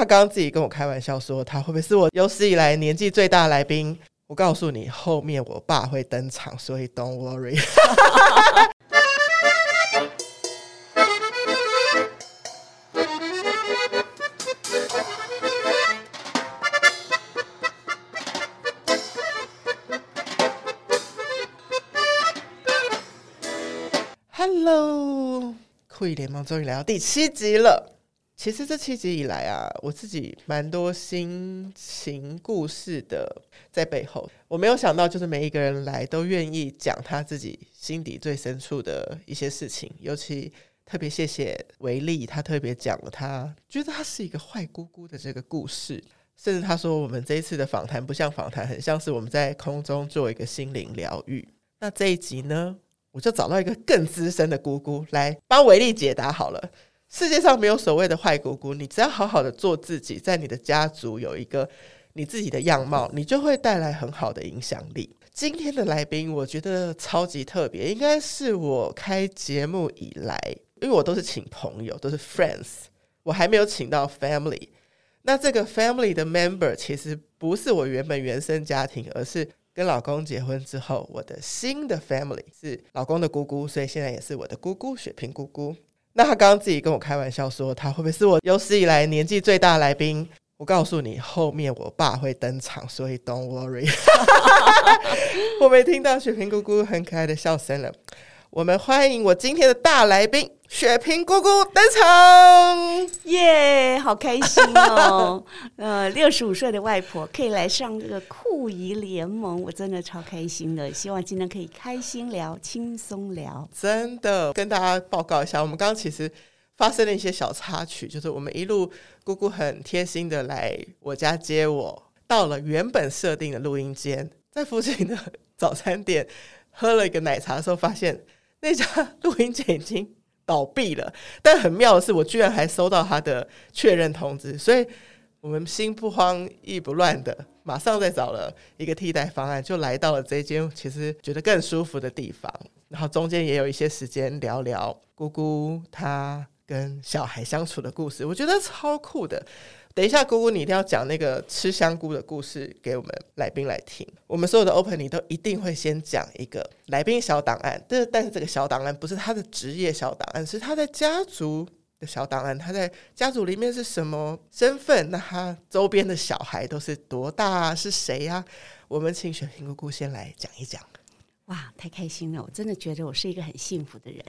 他刚刚自己跟我开玩笑说，他会不会是我有史以来年纪最大的来宾？我告诉你，后面我爸会登场，所以 don't worry。Hello，酷姨联盟终于来到第七集了。其实这七集以来啊，我自己蛮多心情故事的在背后。我没有想到，就是每一个人来都愿意讲他自己心底最深处的一些事情。尤其特别谢谢维利，他特别讲了他觉得他是一个坏姑姑的这个故事。甚至他说，我们这一次的访谈不像访谈，很像是我们在空中做一个心灵疗愈。那这一集呢，我就找到一个更资深的姑姑来帮维利解答好了。世界上没有所谓的坏姑姑，你只要好好的做自己，在你的家族有一个你自己的样貌，你就会带来很好的影响力。今天的来宾，我觉得超级特别，应该是我开节目以来，因为我都是请朋友，都是 friends，我还没有请到 family。那这个 family 的 member 其实不是我原本原生家庭，而是跟老公结婚之后，我的新的 family 是老公的姑姑，所以现在也是我的姑姑，雪萍姑姑。那他刚刚自己跟我开玩笑说，他会不会是我有史以来年纪最大的来宾？我告诉你，后面我爸会登场，所以 don't worry。我没听到雪萍姑姑很可爱的笑声了。我们欢迎我今天的大来宾。雪萍姑姑登场，耶！Yeah, 好开心哦。呃，六十五岁的外婆可以来上这个酷姨联盟，我真的超开心的。希望今天可以开心聊、轻松聊。真的，跟大家报告一下，我们刚刚其实发生了一些小插曲，就是我们一路姑姑很贴心的来我家接我，到了原本设定的录音间，在附近的早餐店喝了一个奶茶的时候，发现那家 录音间已经。倒闭了，但很妙的是，我居然还收到他的确认通知，所以我们心不慌意不乱的，马上再找了一个替代方案，就来到了这间其实觉得更舒服的地方。然后中间也有一些时间聊聊姑姑她跟小孩相处的故事，我觉得超酷的。等一下，姑姑，你一定要讲那个吃香菇的故事给我们来宾来听。我们所有的 opening 都一定会先讲一个来宾小档案，但是但是这个小档案不是他的职业小档案，是他在家族的小档案。他在家族里面是什么身份？那他周边的小孩都是多大？是谁呀？我们请雪萍姑姑先来讲一讲。哇，太开心了！我真的觉得我是一个很幸福的人，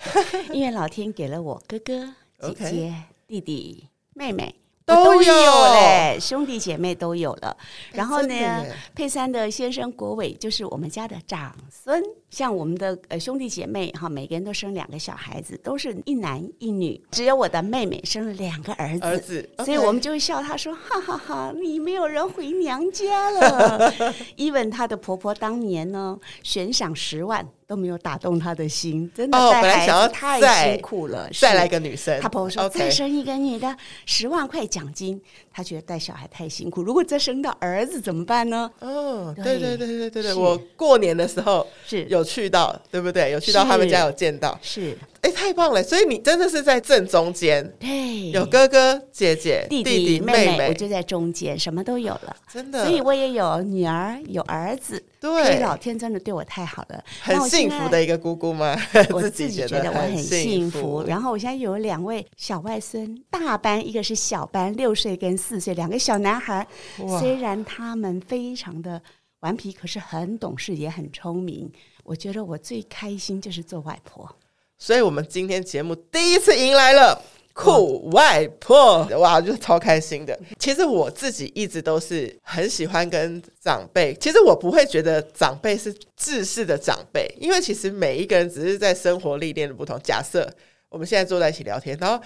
因为老天给了我哥哥、姐姐. 弟弟、妹妹。都有嘞，兄弟姐妹都有了。然后呢，佩珊的先生国伟就是我们家的长孙。像我们的呃兄弟姐妹哈，每个人都生两个小孩子，都是一男一女。只有我的妹妹生了两个儿子，儿子，所以我们就会笑她说：“哈哈哈，你没有人回娘家了。”Even 她的婆婆当年呢，悬赏十万都没有打动她的心，真的带孩子太辛苦了。再来一个女生，她婆婆说：“ Okay. 再生一个女的，十万块奖金。”她觉得带小孩太辛苦，如果再生到儿子怎么办呢？哦，对对对对对对，我过年的时候是有。有去到对不对？有去到他们家，有见到是哎，太棒了！所以你真的是在正中间，对，有哥哥姐姐、弟弟、弟弟妹妹，我就在中间，什么都有了，真的。所以我也有女儿，有儿子，对，老天真的对我太好了，很幸福的一个姑姑吗？我自己 觉得我很幸福。然后我现在有两位小外孙，大班一个是小班，六岁跟四岁，两个小男孩。哇虽然他们非常的顽皮，可是很懂事，也很聪明。我觉得我最开心就是做外婆，所以我们今天节目第一次迎来了酷外婆，哇，就超开心的。其实我自己一直都是很喜欢跟长辈，其实我不会觉得长辈是制式的长辈，因为其实每一个人只是在生活历练的不同。假设我们现在坐在一起聊天，然后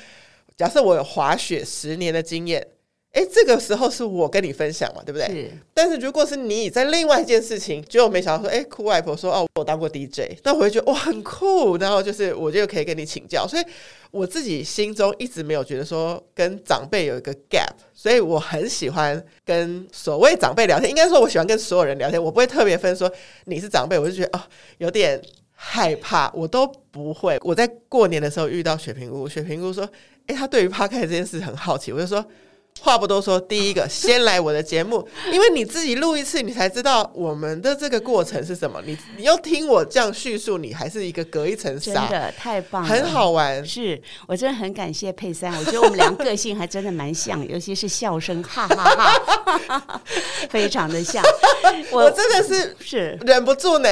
假设我有滑雪十年的经验。哎，这个时候是我跟你分享嘛，对不对？是。但是如果是你在另外一件事情，结果没想到说，哎，酷外婆说，哦，我当过 DJ，那我会觉得哇，很酷，然后就是我就可以跟你请教。所以我自己心中一直没有觉得说跟长辈有一个 gap，所以我很喜欢跟所谓长辈聊天。应该说，我喜欢跟所有人聊天，我不会特别分说你是长辈，我就觉得哦，有点害怕，我都不会。我在过年的时候遇到雪平姑，雪平姑说，哎，她对于 Podcast 这件事很好奇，我就说。话不多说，第一个先来我的节目，因为你自己录一次，你才知道我们的这个过程是什么。你你要听我这样叙述，你还是一个隔一层纱，真的太棒了，很好玩。是我真的很感谢佩珊，我觉得我们俩个性还真的蛮像，尤其是笑声，哈哈哈，哈，非常的像。我，我真的是是。忍不住呢，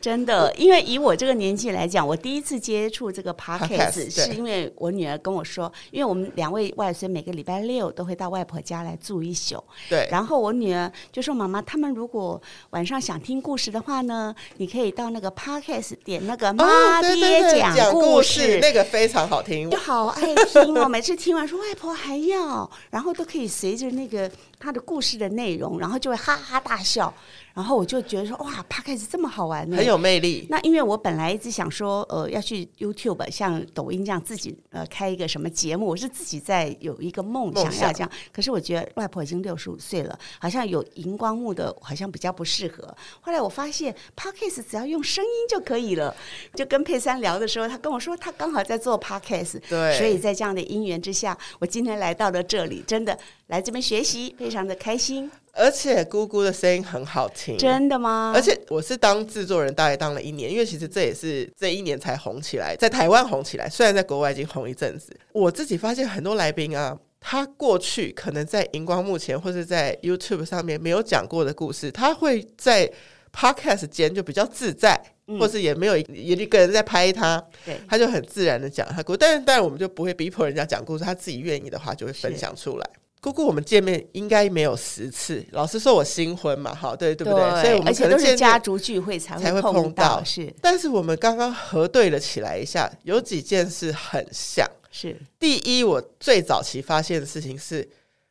真的，因为以我这个年纪来讲，我第一次接触这个 podcast 是因为我女儿跟我说，因为我们两位外孙每个礼拜六都会到。外婆家来住一宿，对。然后我女儿就说：“妈妈，他们如果晚上想听故事的话呢，你可以到那个 podcast 点那个妈爹讲故事，哦、对对对，故事，那个非常好听，就好爱听哦。每次听完说外婆还要，然后都可以随着那个他的故事的内容，然后就会哈哈大笑。”然后我就觉得说哇，Podcast 这么好玩呢，很有魅力。那因为我本来一直想说，呃，要去 YouTube 像抖音这样自己呃开一个什么节目，我是自己在有一个梦想要这样。可是我觉得外婆已经六十五岁了，好像有荧光幕的，好像比较不适合。后来我发现 Podcast 只要用声音就可以了。就跟佩珊聊的时候，他跟我说他刚好在做 Podcast，对，所以在这样的因缘之下，我今天来到了这里，真的来这边学习，非常的开心。而且姑姑的声音很好听，真的吗？而且我是当制作人，大概当了一年，因为其实这也是这一年才红起来，在台湾红起来。虽然在国外已经红一阵子，我自己发现很多来宾啊，他过去可能在荧光幕前或是在 YouTube 上面没有讲过的故事，他会在 Podcast 间就比较自在，嗯、或是也没有有一个人在拍他，对，他就很自然的讲他故事。但是，但是我们就不会逼迫人家讲故事，他自己愿意的话就会分享出来。姑姑，我们见面应该没有十次。老实说，我新婚嘛，好，对对不对？对，所以我们可能都是家族聚会才会碰到，碰到是。但是我们刚刚核对了起来一下，有几件事很像。是第一，我最早期发现的事情是。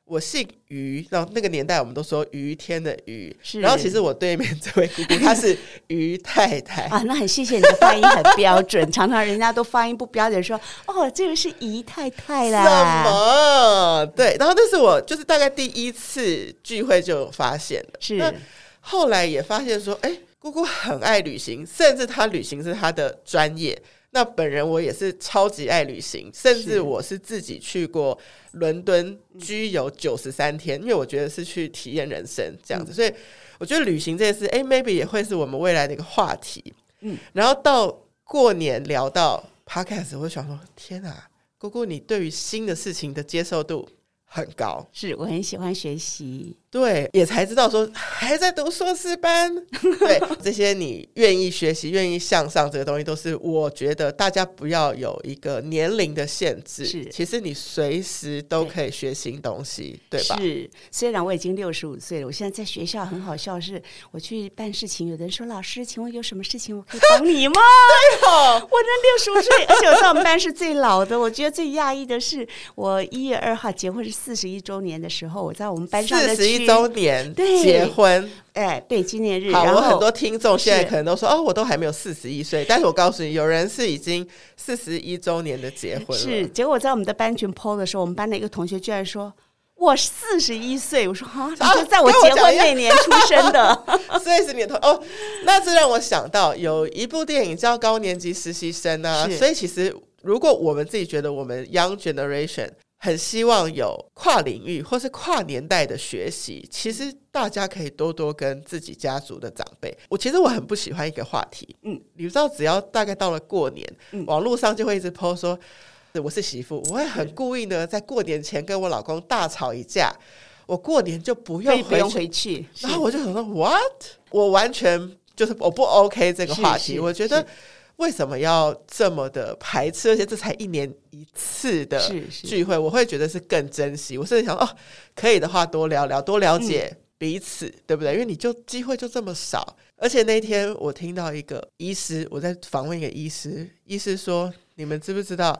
我姓于，然后那个年代我们都说于天的于，然后其实我对面这位姑姑 她是于太太啊，那很谢谢你的发音很标准，常常人家都发音不标准，说哦这个是姨太太啦，什么？对，然后那是我就是大概第一次聚会就有发现了，是，那后来也发现说，哎，姑姑很爱旅行，甚至她旅行是她的专业。那本人我也是超级爱旅行，甚至我是自己去过伦敦居游九十三天，因为我觉得是去体验人生这样子，所以我觉得旅行这件事，诶，maybe 也会是我们未来的一个话题。嗯，然后到过年聊到 podcast，我就想说，天啊，姑姑，你对于新的事情的接受度很高，是我很喜欢学习。对，也才知道说还在读硕士班。对，这些你愿意学习、愿意向上，这个东西都是我觉得大家不要有一个年龄的限制。是，其实你随时都可以学新东西，对，对吧？是，虽然我已经六十五岁了，我现在在学校很好笑，是我去办事情，有人说：“老师，请问有什么事情我可以帮你吗？” 对哦，我那六十五岁，而且我在我们班是最老的。我觉得最讶异的是，我一月二号结婚是四十一周年的时候，我在我们班上的周年结婚，哎，对，纪念日。好，我很多听众现在可能都说，哦，我都还没有四十一岁，但是我告诉你，有人是已经四十一周年的结婚了。是，结果我在我们的班群 PO 的时候，我们班的一个同学居然说，我四十一岁。我说啊，你就在我结婚那年出生的，所以是你的同哦。那这让我想到有一部电影叫《高年级实习生》啊，所以其实如果我们自己觉得我们 Young Generation。很希望有跨领域或是跨年代的学习，其实大家可以多多跟自己家族的长辈。我其实我很不喜欢一个话题，嗯，你知道，只要大概到了过年，嗯，网络上就会一直 po 说，我是媳妇，我会很故意呢，在过年前跟我老公大吵一架，我过年就不用不用回去，然后我就想说，what？我完全就是我不 OK 这个话题，我觉得。为什么要这么的排斥？而且这才一年一次的聚会，我会觉得是更珍惜。我甚至想哦，可以的话多聊聊，多了解彼此，嗯、对不对？因为你就机会就这么少。而且那天我听到一个医师，我在访问一个医师，医师说：“你们知不知道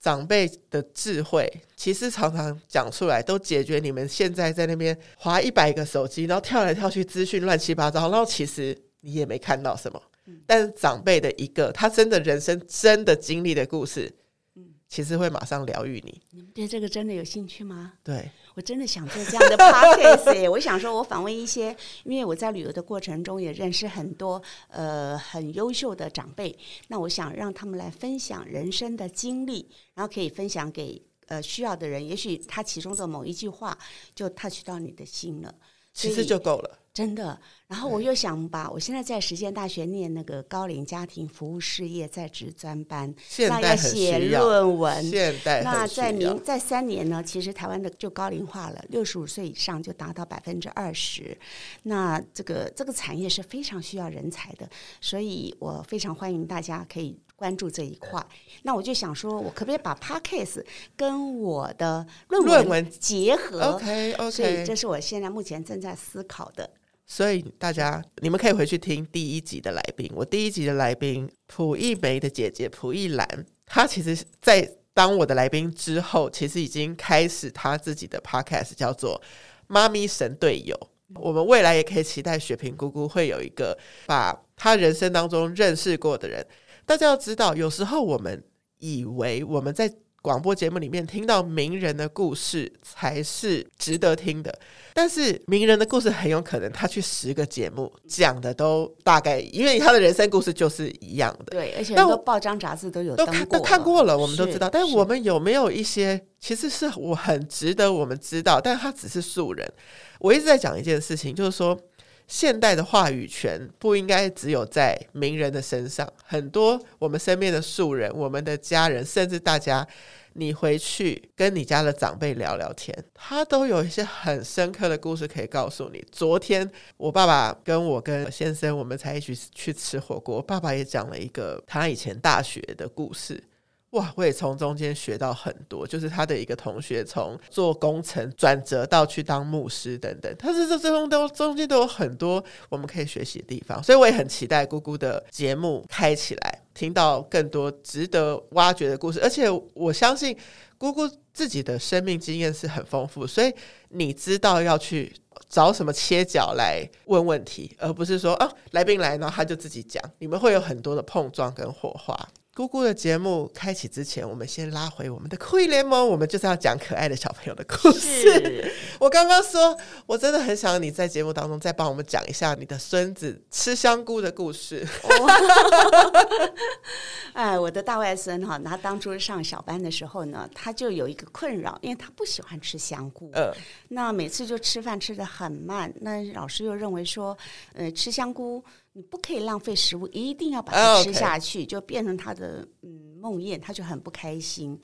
长辈的智慧，其实常常讲出来都解决你们现在在那边划一百个手机，然后跳来跳去，资讯乱七八糟，然后其实你也没看到什么。”但是长辈的一个，他真的人生真的经历的故事，嗯，其实会马上疗愈你。你们对这个真的有兴趣吗？对，我真的想做这样的 podcast 我想说，我访问一些，因为我在旅游的过程中也认识很多呃很优秀的长辈，那我想让他们来分享人生的经历，然后可以分享给。呃需要的人，也许他其中的某一句话就 touch 到你的心了，其实就够了。真的，然后我又想把我现在在实践大学念那个高龄家庭服务事业在职专班，现在要写论文。现代那在明在三年呢，其实台湾的就高龄化了，六十五岁以上就达到百分之二十。那这个这个产业是非常需要人才的，所以我非常欢迎大家可以关注这一块。那我就想说，我可不可以把 Podcast 跟我的论文结合？OK OK，所以这是我现在目前正在思考的。所以大家，你们可以回去听第一集的来宾。我第一集的来宾蒲一梅的姐姐蒲一兰，她其实，在当我的来宾之后，其实已经开始她自己的 podcast，叫做《妈咪神队友》。我们未来也可以期待雪萍姑姑会有一个把她人生当中认识过的人。大家要知道，有时候我们以为我们在广播节目里面听到名人的故事才是值得听的，但是名人的故事很有可能他去十个节目讲的都大概，因为他的人生故事就是一样的。对，而且很多报章杂志都有都看都看过了，我们都知道。但是我们有没有一些其实是我很值得我们知道，但他只是素人。我一直在讲一件事情，就是说。现代的话语权不应该只有在名人的身上，很多我们身边的素人、我们的家人，甚至大家，你回去跟你家的长辈聊聊天，他都有一些很深刻的故事可以告诉你。昨天我爸爸跟我跟先生，我们才一起去吃火锅，爸爸也讲了一个他以前大学的故事。哇，我也从中间学到很多，就是他的一个同学从做工程转折到去当牧师等等，他是这这中都中间都有很多我们可以学习的地方，所以我也很期待姑姑的节目开起来，听到更多值得挖掘的故事，而且我相信姑姑自己的生命经验是很丰富，所以你知道要去找什么切角来问问题，而不是说啊来宾来，然后他就自己讲，你们会有很多的碰撞跟火花。姑姑的节目开启之前，我们先拉回我们的酷艺联盟，我们就是要讲可爱的小朋友的故事。我刚刚说，我真的很想你在节目当中再帮我们讲一下你的孙子吃香菇的故事。哎，我的大外孙哈，他当初上小班的时候呢，他就有一个困扰，因为他不喜欢吃香菇。嗯，那每次就吃饭吃的很慢，那老师又认为说，呃，吃香菇。你不可以浪费食物，一定要把它吃下去，oh. 就变成他的嗯梦魇，他就很不开心。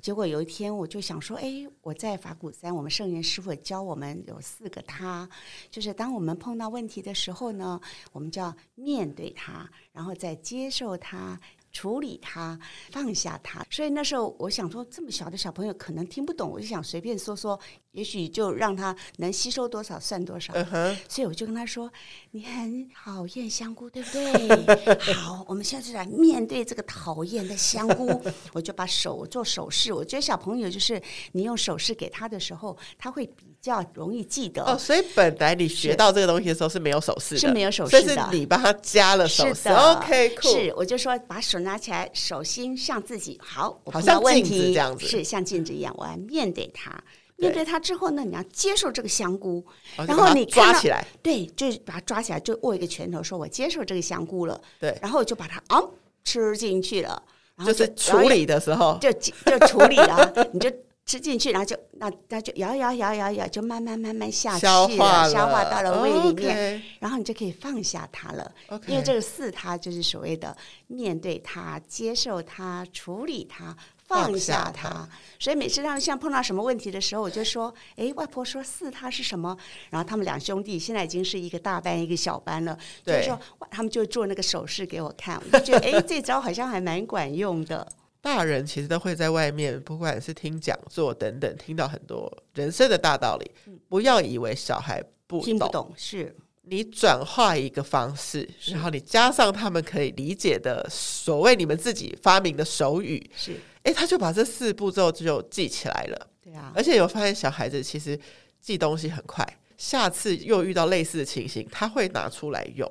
结果有一天，我就想说，哎，我在法鼓山，我们圣严师傅教我们有四个他，就是当我们碰到问题的时候呢，我们就要面对他，然后再接受他。处理他，放下他，所以那时候我想说，这么小的小朋友可能听不懂，我就想随便说说，也许就让他能吸收多少算多少。Uh. 所以我就跟他说：“你很讨厌香菇，对不对？好，我们现在就来面对这个讨厌的香菇。”我就把手做手势。我觉得小朋友就是你用手势给他的时候，他会比较容易记得。哦，所以本来你学到这个东西的时候是没有手势的，是没有手势的，是你帮他加了手势。OK，酷。是，我就说把手。拿起来，手心向自己好，好像镜子这样子，是像镜子一样。我要面对它，面对它之后呢，你要接受这个香菇，然后你抓起来，对，就是把它抓起来，就握一个拳头，说我接受这个香菇了。对，然后就把它啊吃进去了，然后就，就是处理的时候就就处理了，你就。吃进去，然后就那那就摇摇摇摇摇，就慢慢慢慢下去了，消化了，消化到了胃里面.然后你就可以放下它了。因为这个四它就是所谓的面对它、接受它、处理它、放下它。所以每次让像碰到什么问题的时候，我就说：“哎，外婆说四他是什么？”然后他们两兄弟现在已经是一个大班一个小班了，对，就说他们就做那个手势给我看，我就觉得哎，这招好像还蛮管用的。大人其实都会在外面，不管是听讲座等等，听到很多人生的大道理。不要以为小孩不懂，听不懂，是你转化一个方式，然后你加上他们可以理解的所谓你们自己发明的手语，是哎，他就把这四步骤就记起来了。对啊，而且有发现小孩子其实记东西很快，下次又遇到类似的情形，他会拿出来用。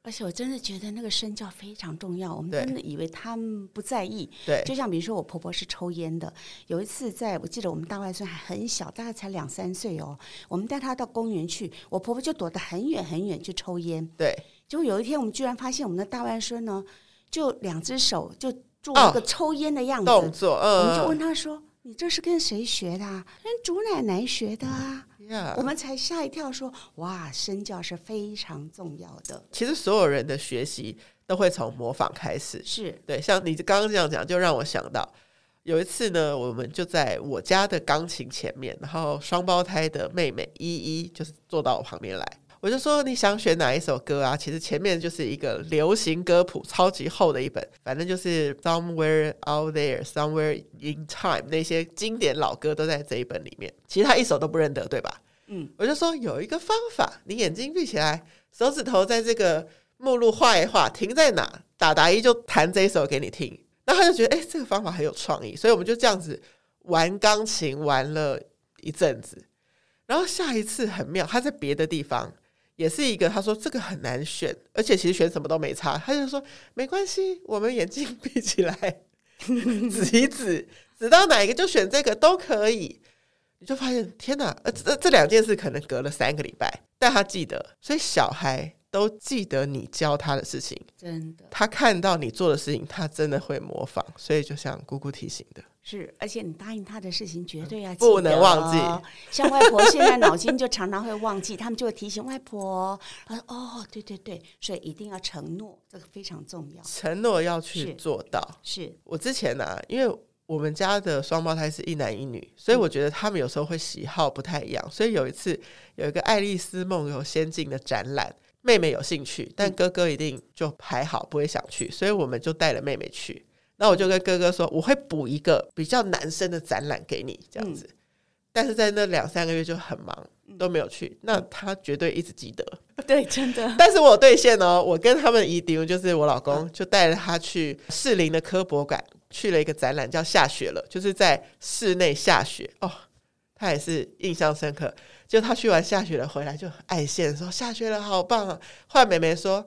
而且我真的觉得那个身教非常重要。我们真的以为他们不在意。对，就像比如说我婆婆是抽烟的。有一次在我记得我们大外孙还很小，大概才两三岁哦。我们带他到公园去，我婆婆就躲得很远很远去抽烟。对。结果有一天我们居然发现我们的大外孙呢，就两只手就做了个抽烟的样子、哦、动作。嗯。我们就问他说。你这是跟谁学的啊？跟祖奶奶学的啊。我们才吓一跳说，说哇，身教是非常重要的。其实所有人的学习都会从模仿开始，是对。像你刚刚这样讲，就让我想到有一次呢，我们就在我家的钢琴前面，然后双胞胎的妹妹依依就是坐到我旁边来。我就说，你想选哪一首歌啊？其实前面就是一个流行歌谱，超级厚的一本，反正就是 Somewhere Out There, Somewhere in Time 那些经典老歌都在这一本里面。其实他一首都不认得，对吧？嗯，我就说有一个方法，你眼睛闭起来，手指头在这个目录画一画，停在哪，打打一就弹这一首给你听。然后他就觉得，哎，这个方法很有创意，所以我们就这样子玩钢琴玩了一阵子。然后下一次很妙，他在别的地方。也是一个，他说这个很难选，而且其实选什么都没差。他就说没关系，我们眼睛闭起来，指一指，指到哪一个就选这个都可以。你就发现天哪，呃，这这两件事可能隔了三个礼拜，但他记得，所以小孩都记得你教他的事情，真的，他看到你做的事情，他真的会模仿。所以就像姑姑提醒的。是，而且你答应他的事情绝对要记得，不能忘记。像外婆现在脑筋就常常会忘记，他们就会提醒外婆。他说：“哦，对对对，所以一定要承诺，这个非常重要。承诺要去做到。”是，是我之前呢、啊，因为我们家的双胞胎是一男一女，所以我觉得他们有时候会喜好不太一样。所以有一次有一个《爱丽丝梦游仙境》的展览，妹妹有兴趣，但哥哥一定就还好不会想去，所以我们就带了妹妹去。那我就跟哥哥说，我会补一个比较男生的展览给你，这样子。嗯、但是在那两三个月就很忙，都没有去。那他绝对一直记得，对，真的。但是我兑现哦，我跟他们一定，就是我老公，就带着他去士林的科博馆，去了一个展览，叫下雪了，就是在室内下雪哦。他也是印象深刻，就他去完下雪了回来就爱现说下雪了，好棒啊！后来妹妹说。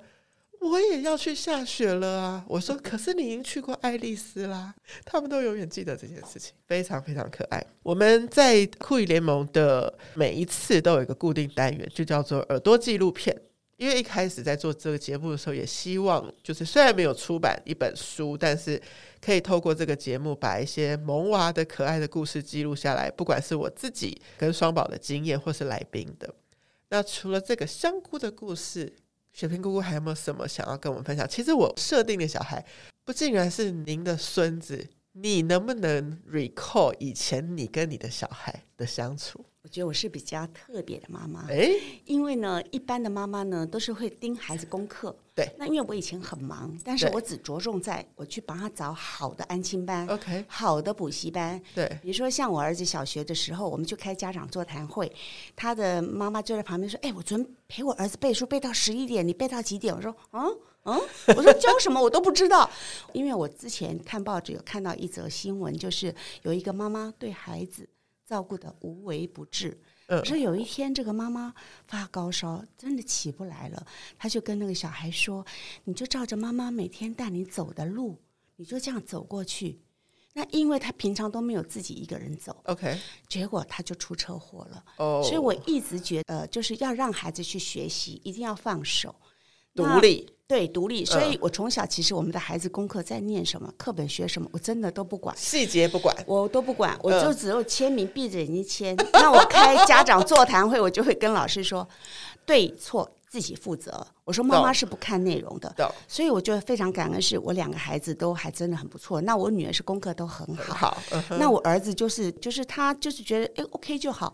我也要去下雪了啊！我说，可是你已经去过爱丽丝啦。他们都永远记得这件事情，非常非常可爱。我们在酷姨联盟的每一次都有一个固定单元，就叫做耳朵纪录片。因为一开始在做这个节目的时候，也希望就是虽然没有出版一本书，但是可以透过这个节目把一些萌娃的可爱的故事记录下来，不管是我自己跟双宝的经验，或是来宾的。那除了这个香菇的故事。雪萍姑姑还有没有什么想要跟我们分享？其实我设定的小孩不竟然是您的孙子，你能不能 recall 以前你跟你的小孩的相处？我觉得我是比较特别的妈妈，哎，因为呢，一般的妈妈呢都是会盯孩子功课，对。那因为我以前很忙，但是我只着重在我去帮他找好的安亲班，OK，好的补习班，对。比如说像我儿子小学的时候，我们就开家长座谈会，他的妈妈就在旁边说：“哎，我昨天陪我儿子背书背到十一点，你背到几点？”我说：“嗯嗯。”我说：“教什么我都不知道。” 因为我之前看报纸有看到一则新闻，就是有一个妈妈对孩子。照顾得无微不至。可是有一天，这个妈妈发高烧，真的起不来了。她就跟那个小孩说：“你就照着妈妈每天带你走的路，你就这样走过去。”那因为她平常都没有自己一个人走，OK，结果她就出车祸了。哦，所以我一直觉得，就是要让孩子去学习，一定要放手。独立，对，独立，所以我从小其实我们的孩子功课在念什么，课本学什么，我真的都不管，细节不管，我都不管，我就只有签名，闭着眼睛签。那我开家长座谈会，我就会跟老师说，对错自己负责。我说妈妈是不看内容的，所以我觉得非常感恩，是我两个孩子都还真的很不错。那我女儿是功课都很好，那我儿子就是就是他就是觉得哎 OK 就好。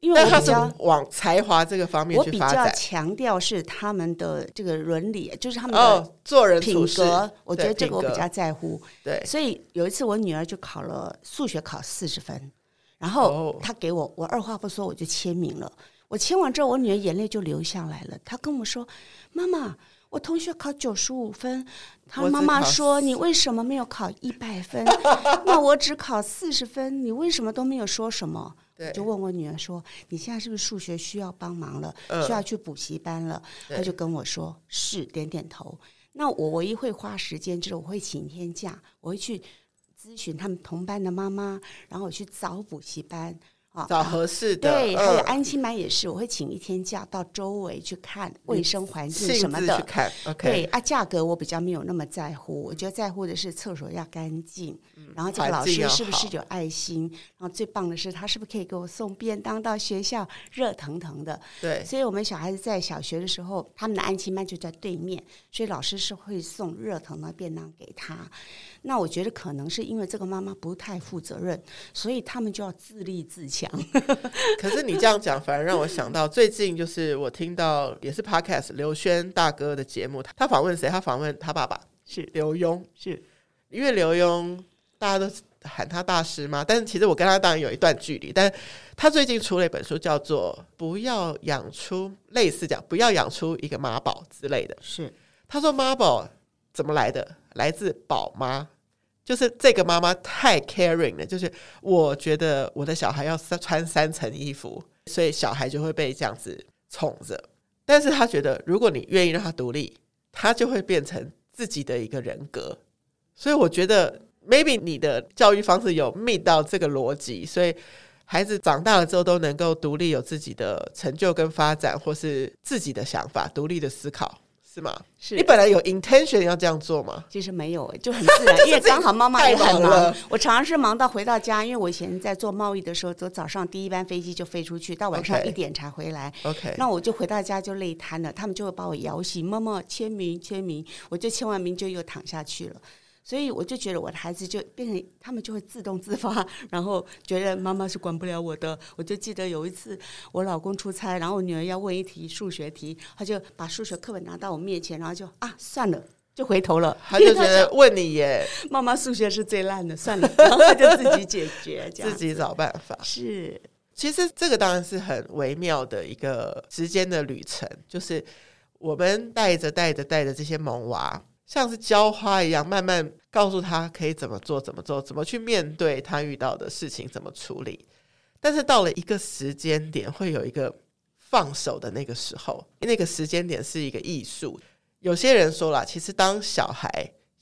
因为我比较往才华这个方面去发展，我比较强调是他们的这个伦理，就是他们的做人品格。我觉得这个我比较在乎。对，所以有一次我女儿就考了数学考四十分，然后她给我，我二话不说我就签名了。我签完之后，我女儿眼泪就流下来了。她跟我说：“妈妈，我同学考九十五分，她妈妈说你为什么没有考一百分？那我只考四十分，你为什么都没有说什么？”就问我女儿说：“你现在是不是数学需要帮忙了？需要去补习班了？”她就跟我说：“是。”点点头。那我唯一会花时间就是我会请一天假，我会去咨询他们同班的妈妈，然后我去找补习班，啊，找合适的。对，还有安亲班也是，我会请一天假到周围去看卫生环境什么的。去看，OK。对啊，价格我比较没有那么在乎，我觉得在乎的是厕所要干净，然后这个老师是不是有爱心，然后最棒的是他是不是可以给我送便当到学校，热腾腾的。对，所以我们小孩子在小学的时候，他们的安亲班就在对面，所以老师是会送热腾的便当给他。那我觉得可能是因为这个妈妈不太负责任，所以他们就要自立自强。可是你这样讲，反而让我想到最近就是我听到也是 Podcast 刘轩大哥的节目，他访问谁？他访问他爸爸是刘墉，是因为刘墉大家都喊他大师嘛，但是其实我跟他当然有一段距离。但他最近出了一本书，叫做《不要养出类似讲不要养出一个妈宝之类的》。是他说妈宝怎么来的？来自宝妈。就是这个妈妈太 caring 了，就是我觉得我的小孩要穿三层衣服，所以小孩就会被这样子宠着。但是他觉得，如果你愿意让他独立，他就会变成自己的一个人格。所以我觉得，maybe 你的教育方式有 meet 到这个逻辑，所以孩子长大了之后都能够独立，有自己的成就跟发展，或是自己的想法，独立的思考。是吗？是你本来有 intention 要这样做吗？其实没有，就很自然，因为刚好妈妈也很忙。忙我常常是忙到回到家，因为我以前在做贸易的时候，走早上第一班飞机就飞出去，到晚上一点才回来。OK，那我就回到家就累瘫了，他们就会把我摇醒，妈妈签名签名，我就签完名就又躺下去了。所以我就觉得我的孩子就变成他们就会自动自发，然后觉得妈妈是管不了我的。我就记得有一次我老公出差，然后我女儿要问一题数学题，他就把数学课本拿到我面前，然后就啊算了，就回头了。他就觉得问你耶，妈妈数学是最烂的，算了，然后他就自己解决，自己找办法。是，其实这个当然是很微妙的一个时间的旅程，就是我们带着带着带着这些萌娃。像是浇花一样，慢慢告诉他可以怎么做，怎么做，怎么去面对他遇到的事情，怎么处理。但是到了一个时间点，会有一个放手的那个时候，那个时间点是一个艺术。有些人说了，其实当小孩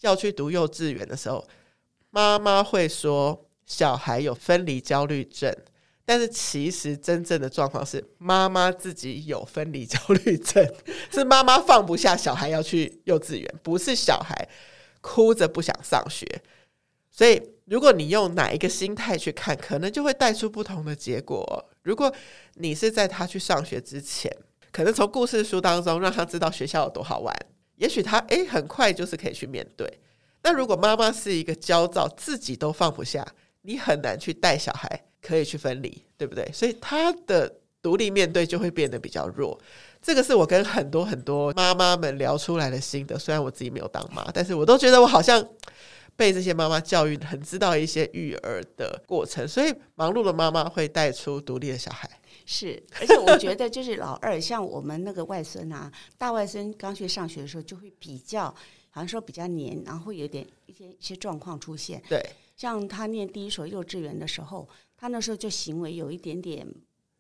要去读幼稚园的时候，妈妈会说小孩有分离焦虑症。但是其实真正的状况是，妈妈自己有分离焦虑症，是妈妈放不下小孩要去幼稚园，不是小孩哭着不想上学。所以，如果你用哪一个心态去看，可能就会带出不同的结果。如果你是在他去上学之前，可能从故事书当中让他知道学校有多好玩，也许他诶很快就是可以去面对。那如果妈妈是一个焦躁，自己都放不下，你很难去带小孩。可以去分离，对不对？所以他的独立面对就会变得比较弱。这个是我跟很多很多妈妈们聊出来的心得。虽然我自己没有当妈，但是我都觉得我好像被这些妈妈教育，很知道一些育儿的过程。所以忙碌的妈妈会带出独立的小孩。是，而且我觉得就是老二，像我们那个外孙啊，大外孙刚去上学的时候，就会比较好像说比较黏，然后会有点一些一些状况出现。对，像他念第一所幼稚园的时候。他那时候就行为有一点点，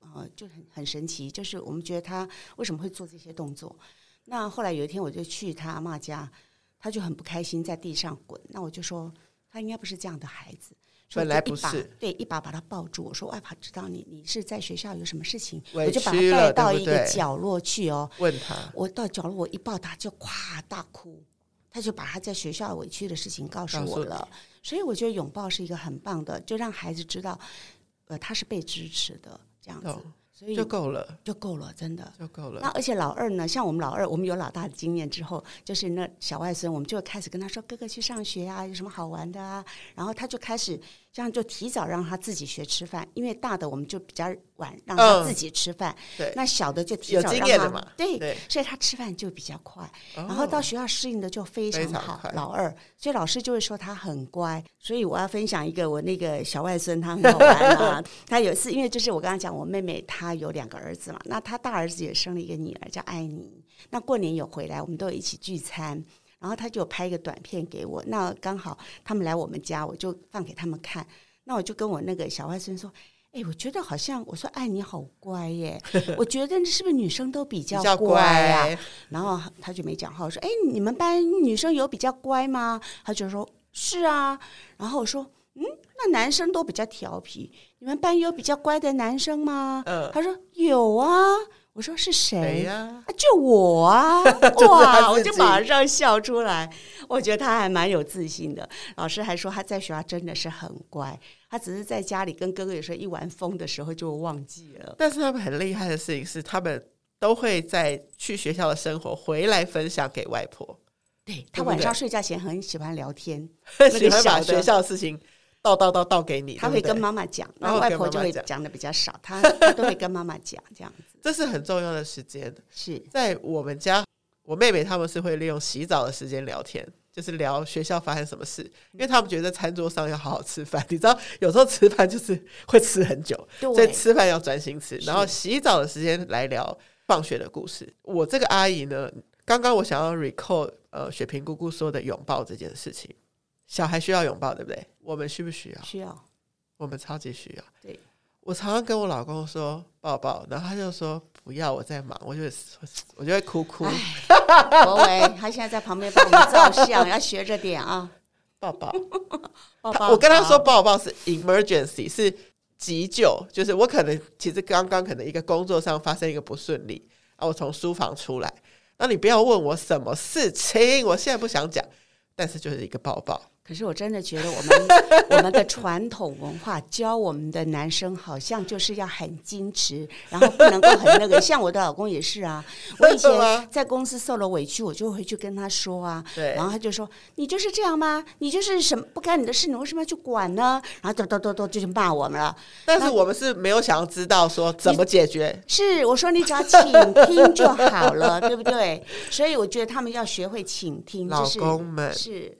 呃，就很很神奇，就是我们觉得他为什么会做这些动作？那后来有一天我就去他阿嬷家，他就很不开心，在地上滚。那我就说他应该不是这样的孩子，本来不是，对，一把把他抱住，我说外婆知道你你是在学校有什么事情，我就把他带到一个角落去哦，问他，我到角落我一抱他就咵大哭，他就把他在学校委屈的事情告诉我了。所以我觉得拥抱是一个很棒的，就让孩子知道，呃，他是被支持的这样子，哦、所以就够了，就够了，真的就够了。那而且老二呢，像我们老二，我们有老大的经验之后，就是那小外孙，我们就开始跟他说：“哥哥去上学啊，有什么好玩的啊？”然后他就开始。这样就提早让他自己学吃饭，因为大的我们就比较晚让他自己吃饭，对，那小的就提早让他有经验的嘛，对，所以他吃饭就比较快，然后到学校适应的就非常好。老二，所以老师就会说他很乖。所以我要分享一个我那个小外孙，他很好玩啊。他有一次，因为就是我刚刚讲，我妹妹她有两个儿子嘛，那她大儿子也生了一个女儿叫艾妮。那过年有回来，我们都有一起聚餐。然后他就拍一个短片给我，那刚好他们来我们家，我就放给他们看。那我就跟我那个小外孙说：“哎，我觉得好像我说哎你好乖耶，我觉得是不是女生都比较乖啊？”乖，然后他就没讲话，我说：“哎，你们班女生有比较乖吗？”他就说：“是啊。”然后我说：“嗯，那男生都比较调皮，你们班有比较乖的男生吗？嗯，他说有啊。我说是谁呀？啊，就我啊！哇，我就马上笑出来。我觉得他还蛮有自信的。老师还说他在学校真的是很乖，他只是在家里跟哥哥有时候一玩疯的时候就忘记了。但是他们很厉害的事情是，他们都会在去学校的生活回来分享给外婆。对，他晚上睡觉前很喜欢聊天，喜欢把学校的事情。倒倒倒倒给你，他会跟妈妈讲，然后外婆就会讲的比较少，他他都会跟妈妈讲这样子。这是很重要的时间，是在我们家，我妹妹他们是会利用洗澡的时间聊天，就是聊学校发生什么事，因为他们觉得餐桌上要好好吃饭，你知道，有时候吃饭就是会吃很久，所以吃饭要专心吃，然后洗澡的时间来聊放学的故事。我这个阿姨呢，刚刚我想要 recall 呃雪萍姑姑说的拥抱这件事情。小孩需要拥抱，对不对？我们需不需要？需要，我们超级需要。对，我常常跟我老公说抱抱，然后他就说不要，我在忙，我就我就会哭哭。博伟，他现在在旁边帮我们照相，要学着点啊！抱抱，抱抱。我跟他说抱抱是 emergency，是急救，就是我可能其实刚刚可能一个工作上发生一个不顺利啊，我从书房出来，那你不要问我什么事情，我现在不想讲。但是就是一个抱抱。可是我真的觉得我们 我们的传统文化教我们的男生好像就是要很矜持，然后不能够很那个。像我的老公也是啊，我以前在公司受了委屈，我就回去跟他说啊，对，然后他就说：“你就是这样吗？你就是什么不干你的事，你为什么要去管呢？”然后嘟嘟嘟嘟就去骂我们了。但是我们是没有想要知道说怎么解决。是我说你只要倾听就好了，对不对？所以我觉得他们要学会倾听，老公们是。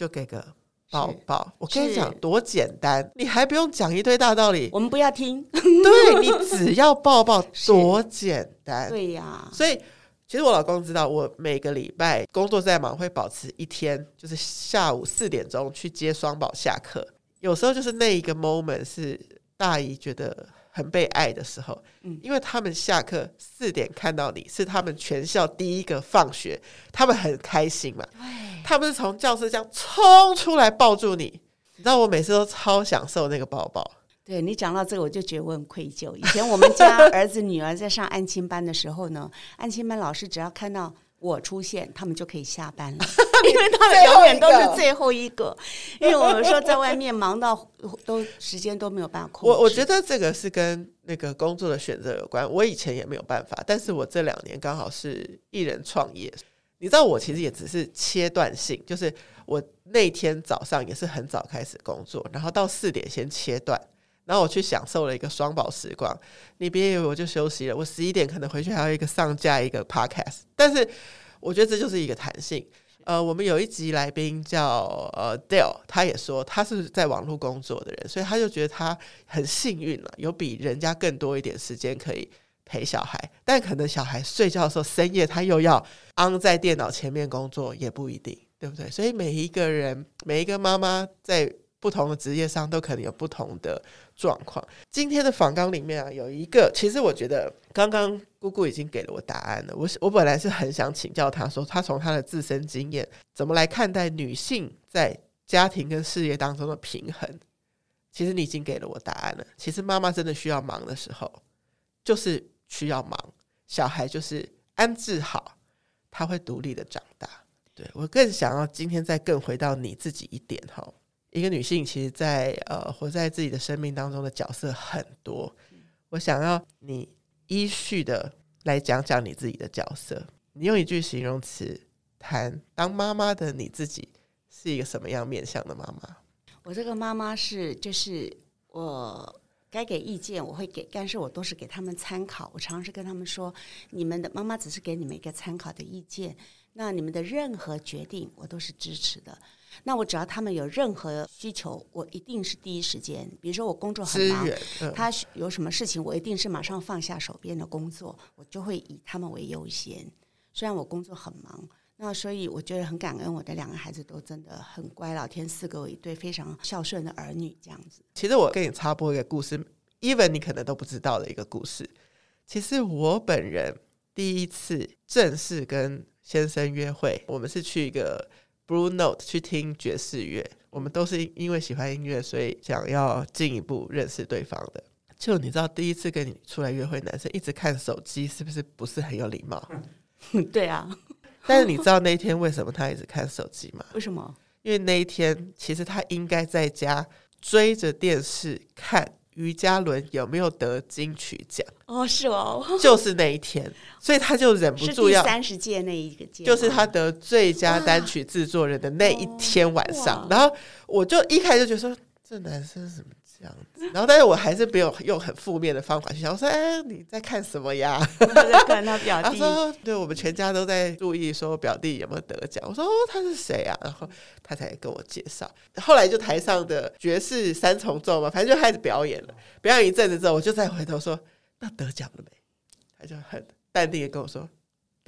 就给个抱抱，我跟你讲多简单，你还不用讲一堆大道理，我们不要听。对，你只要抱抱，多简单。对呀，所以其实我老公知道，我每个礼拜工作再忙，会保持一天，就是下午四点钟去接双宝下课。有时候就是那一个 moment 是大姨觉得。很被爱的时候，嗯因为他们下课四点看到你是他们全校第一个放学，他们很开心嘛。他们是从教室这样冲出来抱住你，你知道我每次都超享受那个抱抱。对，你讲到这个，我就觉得我很愧疚。以前我们家儿子女儿在上安亲班的时候呢，安亲班老师只要看到。我出现，他们就可以下班了，因为他们永远都是最后一个。因为我们说在外面忙到都时间都没有办法控制。我我觉得这个是跟那个工作的选择有关。我以前也没有办法，但是我这两年刚好是一人创业。你知道，我其实也只是切断性，就是我那天早上也是很早开始工作，然后到四点先切断。然后我去享受了一个双宝时光，你别以为我就休息了，我十一点可能回去还有一个上架一个 podcast，但是我觉得这就是一个弹性。呃，我们有一集来宾叫呃 Dale，他也说他是在网络工作的人，所以他就觉得他很幸运了，有比人家更多一点时间可以陪小孩，但可能小孩睡觉的时候深夜他又要 on 在电脑前面工作，也不一定，对不对？所以每一个人，每一个妈妈在。不同的职业上都可能有不同的状况。今天的访纲里面啊，有一个，其实我觉得刚刚姑姑已经给了我答案了。我我本来是很想请教她说，她从她的自身经验怎么来看待女性在家庭跟事业当中的平衡。其实你已经给了我答案了。其实妈妈真的需要忙的时候，就是需要忙，小孩就是安置好，他会独立的长大。对，我更想要今天再更回到你自己一点哈。一个女性，其实在，在呃活在自己的生命当中的角色很多。我想要你依序的来讲讲你自己的角色。你用一句形容词谈当妈妈的你自己是一个什么样面向的妈妈？我这个妈妈是，就是我该给意见我会给，但是我都是给他们参考。我常常是跟他们说，你们的妈妈只是给你们一个参考的意见，那你们的任何决定我都是支持的。那我只要他们有任何需求，我一定是第一时间。比如说我工作很忙，嗯、他有什么事情，我一定是马上放下手边的工作，我就会以他们为优先。虽然我工作很忙，那所以我觉得很感恩，我的两个孩子都真的很乖，老天赐给我一对非常孝顺的儿女，这样子。其实我跟你插播一个故事，even 你可能都不知道的一个故事。其实我本人第一次正式跟先生约会，我们是去一个。Blue Note 去听爵士乐。我们都是因为喜欢音乐，所以想要进一步认识对方的。就你知道，第一次跟你出来约会，男生一直看手机，是不是不是很有礼貌？对啊。但是你知道那一天为什么他一直看手机吗？为什么？因为那一天其实他应该在家追着电视看。于嘉伦有没有得金曲奖？哦，是哦，就是那一天，所以他就忍不住要三十届那一个届，就是他得最佳单曲制作人的那一天晚上。然后我就一开始就觉得说，这男生什么？这样子，然后但是我还是没有用很负面的方法去想。我说：“哎，你在看什么呀？”在 看他表弟。他说：“对，我们全家都在注意，说表弟有没有得奖。”我说：“哦，他是谁啊？”然后他才跟我介绍。后来就台上的爵士三重奏嘛，反正就开始表演了。表演一阵子之后，我就再回头说：“那得奖了没？”他就很淡定的跟我说。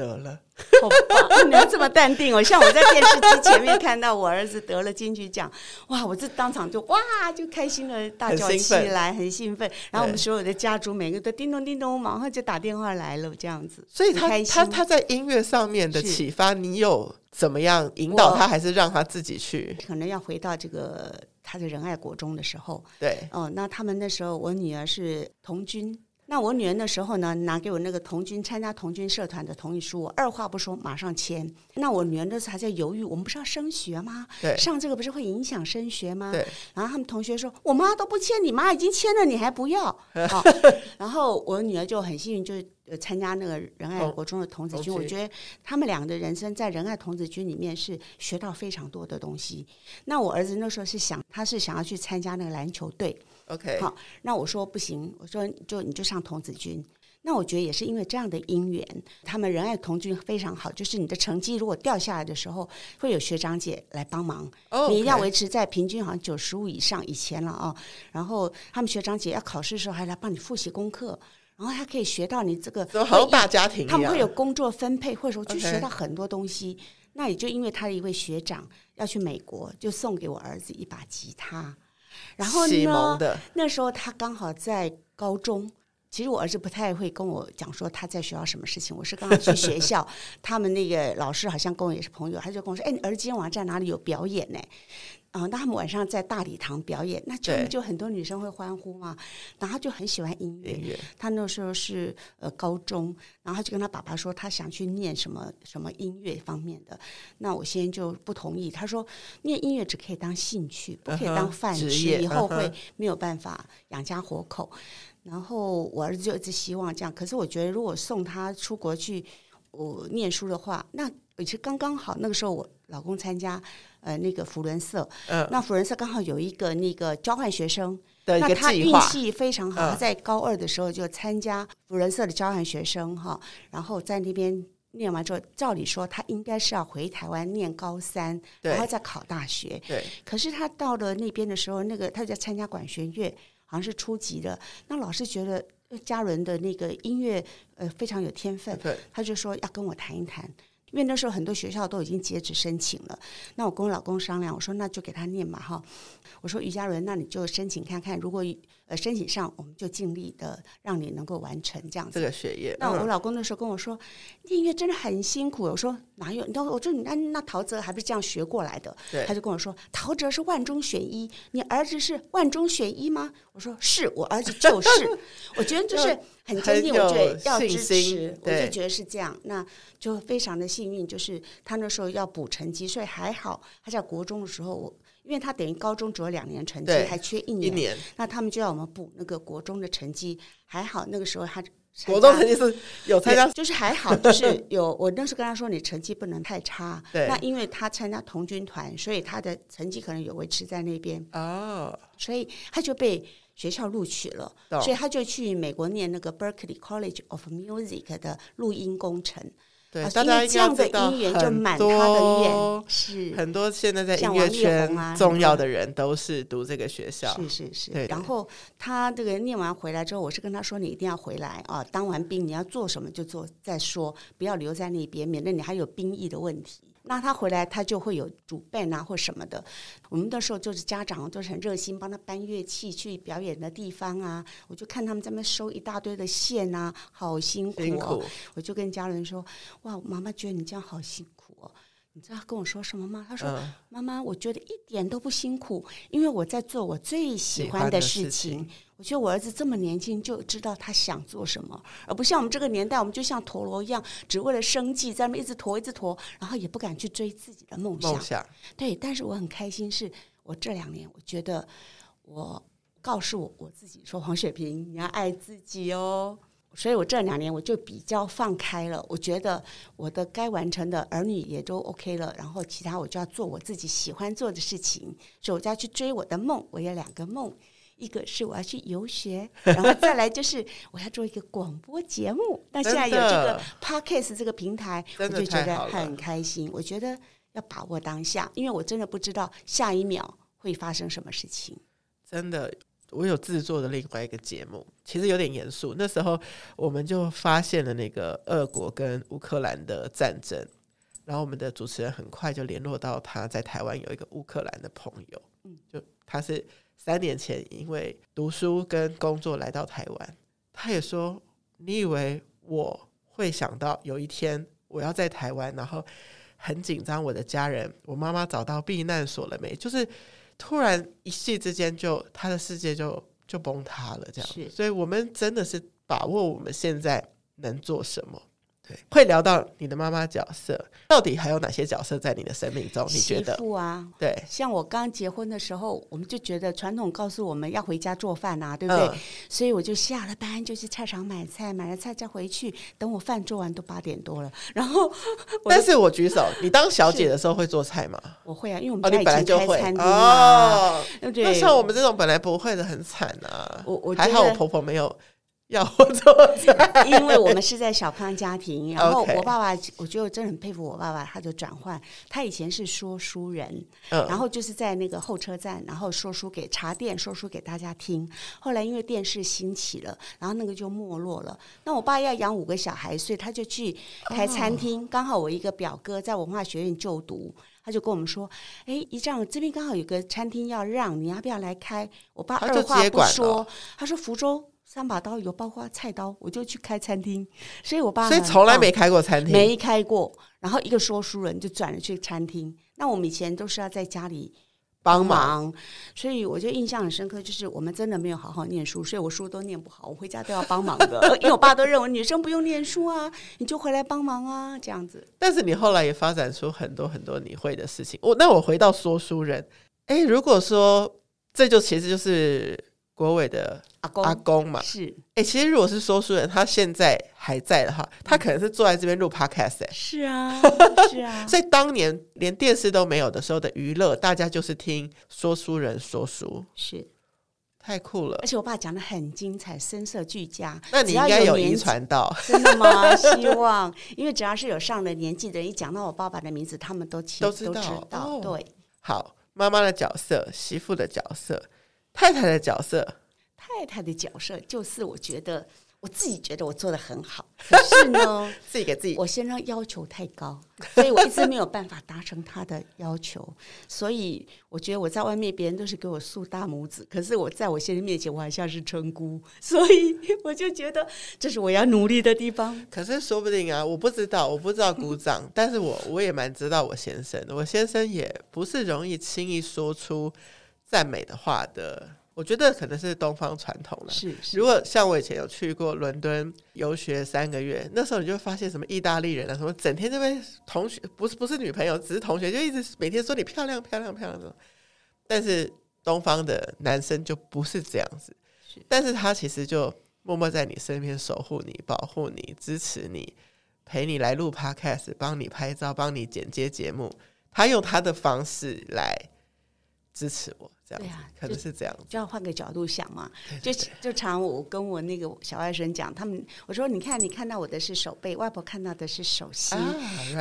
得了，好棒！你要这么淡定哦，像我在电视机前面看到我儿子得了金曲奖，哇！我这当场就哇就开心的，大叫起来，很兴奋。然后我们所有的家族每个都叮咚叮咚，马上就打电话来了，这样子。所以他他他在音乐上面的启发，你有怎么样引导他，还是让他自己去？可能要回到这个他的仁爱国中的时候，对，哦，那他们那时候我女儿是童军。那我女儿那时候呢，拿给我那个童军参加童军社团的同意书，我二话不说马上签。那我女儿那时候还在犹豫，我们不是要升学吗？对，上这个不是会影响升学吗？对。然后他们同学说，我妈都不签，你妈已经签了，你还不要？好。然后我女儿就很幸运，就参加那个仁爱国中的童子军。我觉得他们两个的人生在仁爱童子军里面是学到非常多的东西。那我儿子那时候是想，他是想要去参加那个篮球队。OK，好，那我说不行，我说就你就上童子军。那我觉得也是因为这样的因缘，他们仁爱童军非常好，就是你的成绩如果掉下来的时候，会有学长姐来帮忙。Oh, okay. 你要维持在平均好像九十五以上以前了啊。然后他们学长姐要考试的时候还来帮你复习功课，然后他可以学到你这个好大家庭，他们会有工作分配，或者说去学到很多东西。那也就因为他的一位学长要去美国，就送给我儿子一把吉他。然后呢，那时候他刚好在高中。其实我儿子不太会跟我讲说他在学校什么事情。我是刚刚去学校，他们那个老师好像跟我也是朋友，他就跟我说：“哎，你儿子今天晚上在哪里有表演呢？”啊，那他们晚上在大礼堂表演，那就就很多女生会欢呼嘛。然后他就很喜欢音乐，音乐他那时候是呃高中，然后他就跟他爸爸说他想去念什么什么音乐方面的。那我先就不同意，他说念音乐只可以当兴趣，不可以当饭吃，uh 以后会没有办法养家活口。Uh. 然后我儿子就一直希望这样，可是我觉得如果送他出国去我念书的话，那也是刚刚好。那个时候我老公参加呃那个福伦社，嗯，那福伦社刚好有一个那个交换学生，那他运气非常好，他在高二的时候就参加福伦社的交换学生哈，然后在那边念完之后，照理说他应该是要回台湾念高三，然后再考大学，对。可是他到了那边的时候，那个他在参加管弦乐。好像是初级的，那老师觉得嘉伦的那个音乐呃非常有天分，他就说要跟我谈一谈，因为那时候很多学校都已经截止申请了。那我跟我老公商量，我说那就给他念嘛哈。我说于佳伦，那你就申请看看，如果呃申请上，我们就尽力的让你能够完成这样子这个学业。那我老公那时候跟我说，音乐真的很辛苦。我说哪有？你都我说你那那陶喆还不是这样学过来的？他就跟我说，陶喆是万中选一，你儿子是万中选一吗？我说是我儿子就是，我觉得就是很坚定，我觉得要支持，我就觉得是这样，那就非常的幸运，就是他那时候要补成绩，所以还好他在国中的时候我。因为他等于高中只有两年成绩，还缺一年，一年，那他们就要我们补那个国中的成绩。还好那个时候他国中成绩是有参加，就是还好，就是有。我那时跟他说，你成绩不能太差。对。那因为他参加童军团，所以他的成绩可能有维持在那边。哦。所以他就被学校录取了，所以他就去美国念那个 Berkeley College of Music 的录音工程。对，大家这样的姻缘就满他的愿，是很多现在在音乐圈重要的人都是读这个学校，是是是。然后他这个念完回来之后，我是跟他说，你一定要回来啊，当完兵你要做什么就做再说，不要留在那边，免得你还有兵役的问题。那他回来，他就会有主办啊或什么的。我们那时候就是家长都是很热心，帮他搬乐器去表演的地方啊。我就看他们在那收一大堆的线啊，好辛苦哦。辛苦。我就跟家人说：“哇，妈妈觉得你这样好辛苦哦。”你知道他跟我说什么吗？他说：“嗯、妈妈，我觉得一点都不辛苦，因为我在做我最喜欢的事情。事情我觉得我儿子这么年轻就知道他想做什么，而不像我们这个年代，我们就像陀螺一样，只为了生计在那边一直陀一直陀，然后也不敢去追自己的梦想。梦想对，但是我很开心，是我这两年我觉得我告诉我我自己说，黄雪萍，你要爱自己哦。”所以我这两年我就比较放开了，我觉得我的该完成的儿女也都 OK 了，然后其他我就要做我自己喜欢做的事情，所以我就要去追我的梦。我有两个梦，一个是我要去游学，然后再来就是我要做一个广播节目。那现在有这个 Podcast 这个平台，我就觉得很开心。我觉得要把握当下，因为我真的不知道下一秒会发生什么事情。真的。我有制作的另外一个节目，其实有点严肃。那时候我们就发现了那个俄国跟乌克兰的战争，然后我们的主持人很快就联络到他在台湾有一个乌克兰的朋友，嗯，就他是三年前因为读书跟工作来到台湾，他也说：“你以为我会想到有一天我要在台湾，然后很紧张，我的家人，我妈妈找到避难所了没？”就是。突然一夕之间就，他的世界就就崩塌了，这样。是所以我们真的是把握我们现在能做什么。对，会聊到你的妈妈角色，到底还有哪些角色在你的生命中？你觉得？媳妇啊，对，像我刚结婚的时候，我们就觉得传统告诉我们要回家做饭啊，对不对？嗯、所以我就下了班就去菜场买菜，买了菜再回去，等我饭做完都八点多了。然后，但是我举手，你当小姐的时候会做菜吗？我会啊，因为我们家以前开餐厅啊，对不对？那像我们这种本来不会的，很惨啊。我我还好，我婆婆没有。要我做菜，因为我们是在小康家庭，然后我爸爸，我觉得我真的很佩服我爸爸，他就转换，他以前是说书人，然后就是在那个候车站，然后说书给茶店，说书给大家听。后来因为电视兴起了，然后那个就没落了。那我爸要养五个小孩，所以他就去开餐厅。刚好我一个表哥在文化学院就读，他就跟我们说：“哎，姨丈，这边刚好有个餐厅要让，你要不要来开？”我爸二话不说，他说：“福州。”三把刀有包括菜刀，我就去开餐厅。所以我爸，所以从来没开过餐厅，没开过。然后一个说书人就转了去餐厅。那我们以前都是要在家里帮忙，忙所以我就印象很深刻，就是我们真的没有好好念书，所以我书都念不好，我回家都要帮忙的。因为我爸都认为女生不用念书啊，你就回来帮忙啊，这样子。但是你后来也发展出很多很多你会的事情。我那我回到说书人，哎，如果说这就其实就是。国伟的阿公阿公嘛，是哎、欸，其实如果是说书人，他现在还在的话，他可能是坐在这边录 podcast 哎、欸，是啊，是啊。所以当年连电视都没有的时候的娱乐，大家就是听说书人说书，是太酷了。而且我爸讲的很精彩，声色俱佳。那你应该有遗传到，真的吗？希望，因为只要是有上了年纪的人，一讲到我爸爸的名字，他们都其实都知道。知道哦、对，好，妈妈的角色，媳妇的角色。太太的角色，太太的角色就是我觉得我自己觉得我做的很好，可是呢，自己给自己，我先生要求太高，所以我一直没有办法达成他的要求，所以我觉得我在外面别人都是给我竖大拇指，可是我在我先生面前我还像是村姑，所以我就觉得这是我要努力的地方。可是说不定啊，我不知道，我不知道鼓掌，但是我我也蛮知道我先生，我先生也不是容易轻易说出。赞美的话的，我觉得可能是东方传统了。是，是，如果像我以前有去过伦敦游学三个月，那时候你就发现什么意大利人啊，什么整天这边同学不是不是女朋友，只是同学，就一直每天说你漂亮漂亮漂亮的。但是东方的男生就不是这样子，是，但是他其实就默默在你身边守护你、保护你、支持你、陪你来录 Podcast、帮你拍照、帮你剪接节目，他用他的方式来支持我。对啊，可能是这样子，就要换个角度想嘛。就就常我跟我那个小外甥讲，他们我说，你看你看到我的是手背，外婆看到的是手心，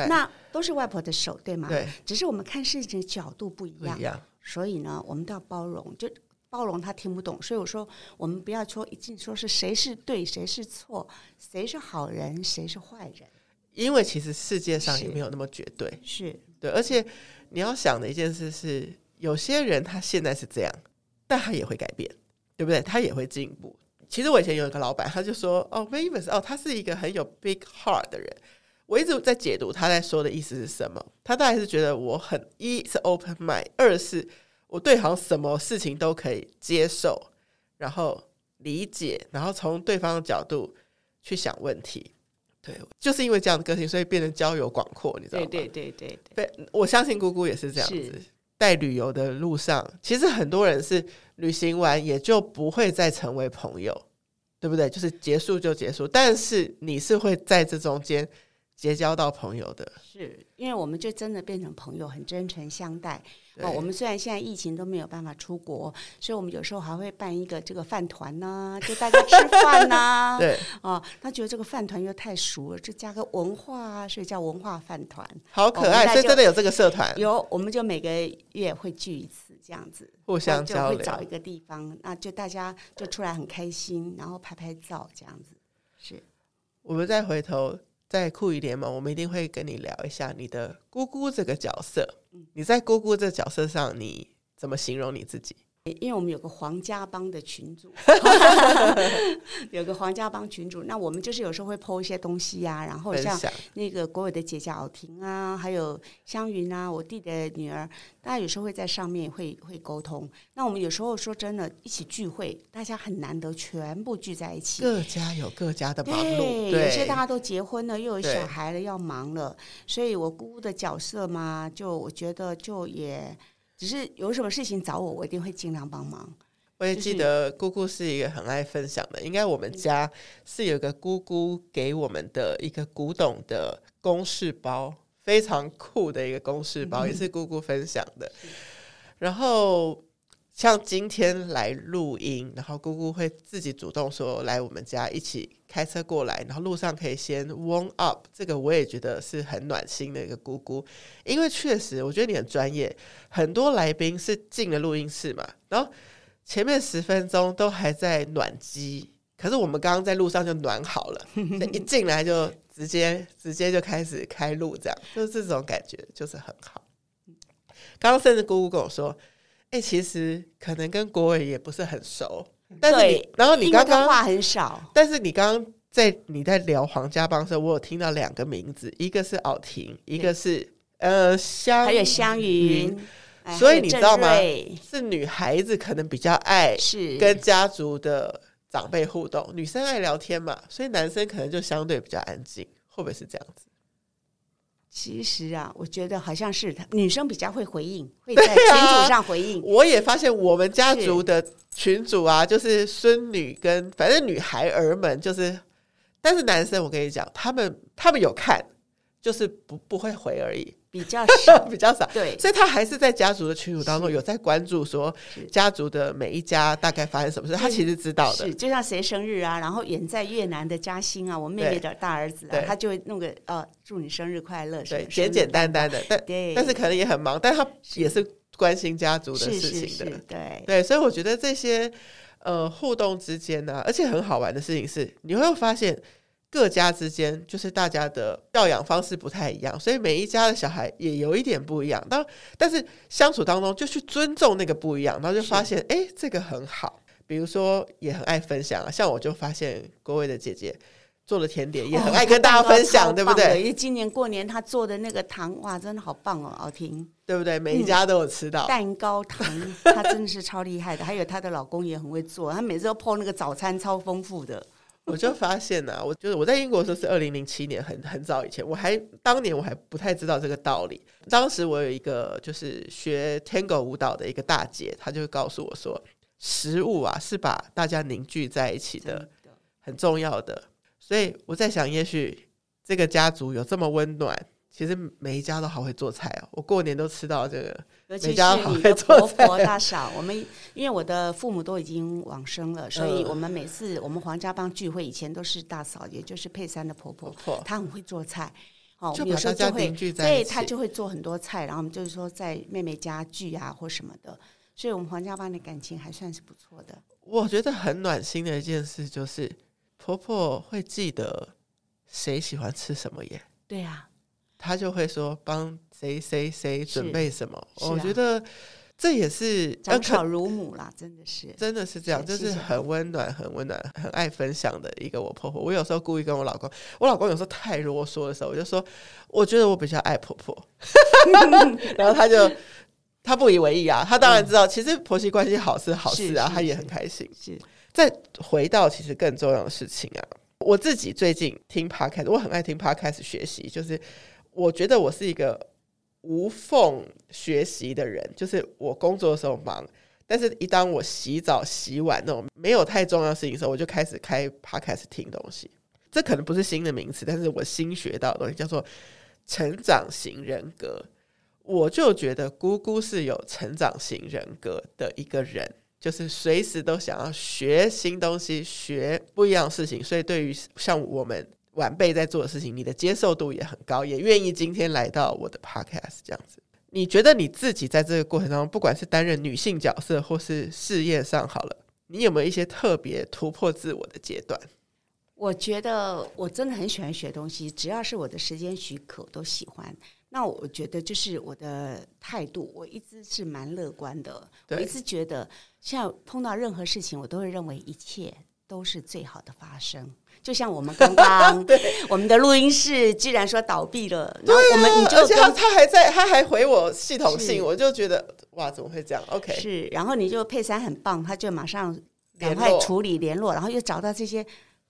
那都是外婆的手，对吗？对，只是我们看事情的角度不一样，所以呢，我们都要包容，就包容他听不懂。所以我说，我们不要说一定说是谁是对，谁是错，谁是好人，谁是坏人，因为其实世界上也没有那么绝对，是对，而且你要想的一件事是。有些人他现在是这样，但他也会改变，对不对？他也会进步。其实我以前有一个老板，他就说：“哦，Mavis，哦，他是一个很有 big heart 的人。”我一直在解读他在说的意思是什么。他大概是觉得我很一是 open mind，二是我对好像什么事情都可以接受，然后理解，然后从对方的角度去想问题。对，就是因为这样的个性，所以变得交友广阔，你知道吗？对对对对对，我相信姑姑也是这样子。在旅游的路上，其实很多人是旅行完也就不会再成为朋友，对不对？就是结束就结束，但是你是会在这中间结交到朋友的，是因为我们就真的变成朋友，很真诚相待。哦，我们虽然现在疫情都没有办法出国，所以我们有时候还会办一个这个饭团呐，就大家吃饭呐。对，哦，他觉得这个饭团又太熟了，就加个文化啊，所以叫文化饭团，好可爱。所以真的有这个社团，有，我们就每个月会聚一次，这样子互相交流，就会找一个地方，那就大家就出来很开心，然后拍拍照，这样子。是，我们再回头。在酷鱼联盟，我们一定会跟你聊一下你的姑姑这个角色。你在姑姑这角色上，你怎么形容你自己？因为我们有个黄家帮的群主，有个黄家帮群主，那我们就是有时候会 po 一些东西呀、啊，然后像那个国伟的姐姐敖婷啊，还有湘云啊，我弟的女儿，大家有时候会在上面会会沟通。那我们有时候说真的，一起聚会，大家很难得全部聚在一起，各家有各家的忙碌，对有些大家都结婚了，又有小孩了，要忙了，所以我姑姑的角色嘛，就我觉得就也。只是有什么事情找我，我一定会尽量帮忙。我也记得姑姑是一个很爱分享的，应该我们家是有个姑姑给我们的一个古董的公式包，非常酷的一个公式包，也是姑姑分享的。然后。像今天来录音，然后姑姑会自己主动说来我们家一起开车过来，然后路上可以先 warm up，这个我也觉得是很暖心的一个姑姑，因为确实我觉得你很专业，很多来宾是进了录音室嘛，然后前面十分钟都还在暖机，可是我们刚刚在路上就暖好了，一进来就直接直接就开始开录，这样就是这种感觉就是很好。刚刚甚至姑姑跟我说。哎、欸，其实可能跟国伟也不是很熟，但是你，然后你刚刚话很少，但是你刚刚在你在聊皇家帮的时候，我有听到两个名字，一个是敖婷，一个是呃香，还有香云，所以你知道吗？是女孩子可能比较爱是跟家族的长辈互动，女生爱聊天嘛，所以男生可能就相对比较安静，会不会是这样子？其实啊，我觉得好像是女生比较会回应，会在群组上回应。我也发现我们家族的群主啊，就是孙女跟反正女孩儿们，就是，但是男生我跟你讲，他们他们有看，就是不不会回而已。比较少，比较少，对，所以他还是在家族的群组当中有在关注，说家族的每一家大概发生什么事，他其实知道的。是，就像谁生日啊，然后远在越南的嘉兴啊，我妹妹的大儿子啊，他就会弄个呃，祝你生日快乐，对，简简单单的，但对，但是可能也很忙，但他也是关心家族的事情的，对。对，所以我觉得这些呃互动之间呢，而且很好玩的事情是，你会发现。各家之间就是大家的教养方式不太一样，所以每一家的小孩也有一点不一样。当但是相处当中就去尊重那个不一样，然后就发现哎、欸，这个很好。比如说也很爱分享啊，像我就发现郭伟的姐姐做的甜点也很爱跟大家分享，哦、对不对？因为今年过年她做的那个糖哇，真的好棒哦，好听，对不对？每一家都有吃到、嗯、蛋糕糖，她真的是超厉害的。还有她的老公也很会做，她每次都 po 那个早餐超丰富的。我就发现呐、啊，我就是我在英国的时候是二零零七年，很很早以前，我还当年我还不太知道这个道理。当时我有一个就是学 Tango 舞蹈的一个大姐，她就告诉我说，食物啊是把大家凝聚在一起的，很重要的。所以我在想，也许这个家族有这么温暖。其实每一家都好会做菜哦，我过年都吃到这个。尤其是你的婆婆大嫂，我们因为我的父母都已经往生了，所以我们每次我们黄家帮聚会，以前都是大嫂，也就是佩珊的婆婆，她很会做菜。哦，有时候就会，对，她就会做很多菜，然后我们就是说在妹妹家聚啊或什么的，所以我们黄家帮的感情还算是不错的。我觉得很暖心的一件事就是婆婆会记得谁喜欢吃什么耶。对呀。他就会说帮谁谁谁准备什么，我觉得这也是长巧如母啦，真的是，真的是这样，就是很温暖、很温暖、很爱分享的一个我婆婆。我有时候故意跟我老公，我老公有时候太啰嗦的时候，我就说，我觉得我比较爱婆婆，然后他就他不以为意啊，他当然知道，其实婆媳关系好是好事啊，他也很开心。是，再回到其实更重要的事情啊，我自己最近听 Podcast，我很爱听 Podcast 学习，就是我觉得我是一个。无缝学习的人，就是我工作的时候忙，但是一当我洗澡、洗碗那种没有太重要事情的时候，我就开始开 podcast 听东西。这可能不是新的名词，但是我新学到的东西叫做成长型人格。我就觉得姑姑是有成长型人格的一个人，就是随时都想要学新东西、学不一样的事情，所以对于像我们。晚辈在做的事情，你的接受度也很高，也愿意今天来到我的 podcast 这样子。你觉得你自己在这个过程当中，不管是担任女性角色，或是事业上好了，你有没有一些特别突破自我的阶段？我觉得我真的很喜欢学东西，只要是我的时间许可，我都喜欢。那我觉得就是我的态度，我一直是蛮乐观的。我一直觉得，像碰到任何事情，我都会认为一切都是最好的发生。就像我们刚刚，我们的录音室居然说倒闭了，对啊，我们你就而且他他还在，他还回我系统性，我就觉得哇，怎么会这样？OK，是，然后你就佩珊很棒，他就马上赶快处理，联络，然后又找到这些。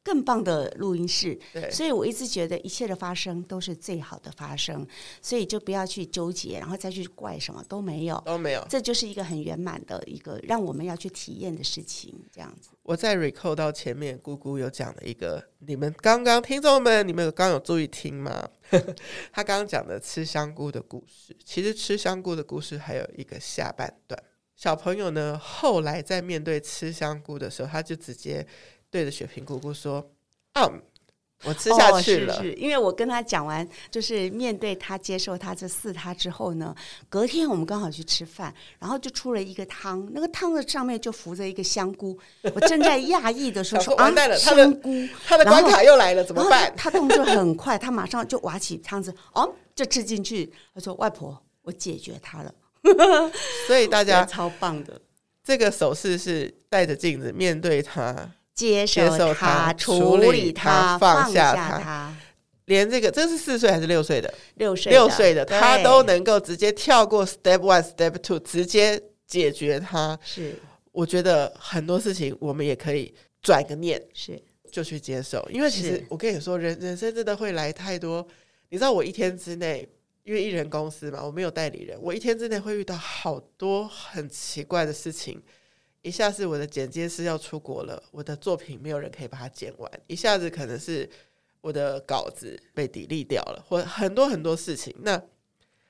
更棒的录音室，对，所以我一直觉得一切的发生都是最好的发生，所以就不要去纠结，然后再去怪什么都没有，都没有，这就是一个很圆满的一个让我们要去体验的事情，这样子。我在 recall 到前面，姑姑有讲的一个，你们刚刚听众们，你们有刚有注意听吗？他刚刚讲的吃香菇的故事，其实吃香菇的故事还有一个下半段。小朋友呢，后来在面对吃香菇的时候，他就直接。对着雪萍姑姑说：“嗯，我吃下去了。哦”是是，因为我跟他讲完，就是面对他接受他这四他之后呢，隔天我们刚好去吃饭，然后就出了一个汤，那个汤的上面就浮着一个香菇。我正在讶异的时候：“说完蛋了，香菇，他的关卡又来了，怎么办？”他动作很快，他马上就挖起汤子，哦，就吃进去。他说：“外婆，我解决他了。”所以大家超棒的，这个手势是带着镜子面对他。接受他，处理他，放下他，连这个这是四岁还是六岁的？六岁六岁的他都能够直接跳过 step one step two，直接解决他。是，我觉得很多事情我们也可以转个念，是就去接受。因为其实我跟你说，人人生真的会来太多。你知道，我一天之内，因为艺人公司嘛，我没有代理人，我一天之内会遇到好多很奇怪的事情。一下是我的剪接师要出国了，我的作品没有人可以把它剪完；一下子可能是我的稿子被 delete 掉了，或很多很多事情。那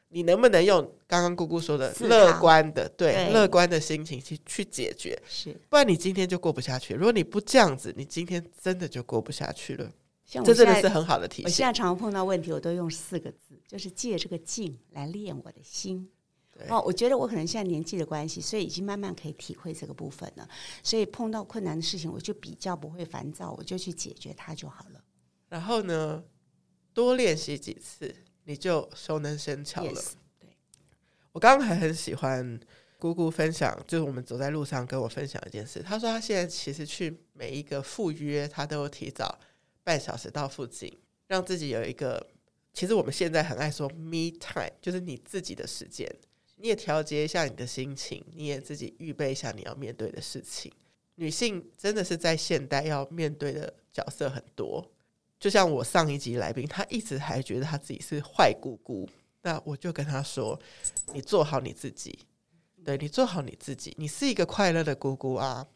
你能不能用刚刚姑姑说的乐观的，对，乐观的心情去去解决？是，不然你今天就过不下去。如果你不这样子，你今天真的就过不下去了。像这真的是很好的提醒。我现在常常碰到问题，我都用四个字，就是借这个镜来练我的心。哦，我觉得我可能现在年纪的关系，所以已经慢慢可以体会这个部分了。所以碰到困难的事情，我就比较不会烦躁，我就去解决它就好了。然后呢，多练习几次，你就熟能生巧了。Yes, 对，我刚刚还很喜欢姑姑分享，就是我们走在路上跟我分享一件事。她说她现在其实去每一个赴约，她都提早半小时到附近，让自己有一个。其实我们现在很爱说 me time，就是你自己的时间。你也调节一下你的心情，你也自己预备一下你要面对的事情。女性真的是在现代要面对的角色很多，就像我上一集来宾，她一直还觉得她自己是坏姑姑，那我就跟她说：“你做好你自己，对，你做好你自己，你是一个快乐的姑姑啊，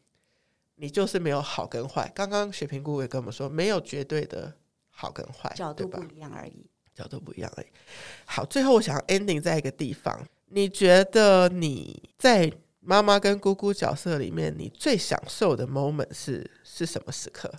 你就是没有好跟坏。刚刚雪萍姑姑也跟我们说，没有绝对的好跟坏，角度不一样而已，角度不一样而已。好，最后我想要 ending 在一个地方。你觉得你在妈妈跟姑姑角色里面，你最享受的 moment 是是什么时刻？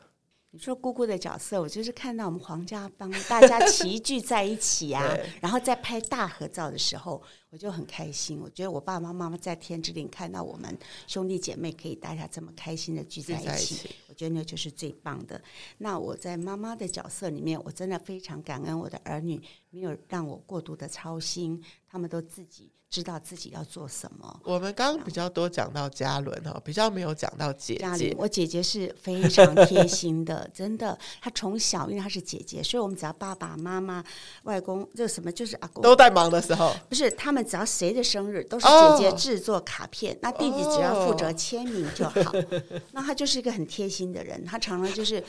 你说姑姑的角色，我就是看到我们黄家帮大家齐聚在一起啊，然后在拍大合照的时候，我就很开心。我觉得我爸爸妈妈在天之灵看到我们兄弟姐妹可以大家这么开心的聚在一起，一起我觉得那就是最棒的。那我在妈妈的角色里面，我真的非常感恩我的儿女没有让我过度的操心，他们都自己。知道自己要做什么。我们刚刚比较多讲到嘉伦哈，比较没有讲到姐姐。我姐姐是非常贴心的，真的。她从小因为她是姐姐，所以我们只要爸爸妈妈、外公这什么就是阿公都在忙的时候，不是他们只要谁的生日都是姐姐制作卡片，哦、那弟弟只要负责签名就好。哦、那他就是一个很贴心的人，他常常就是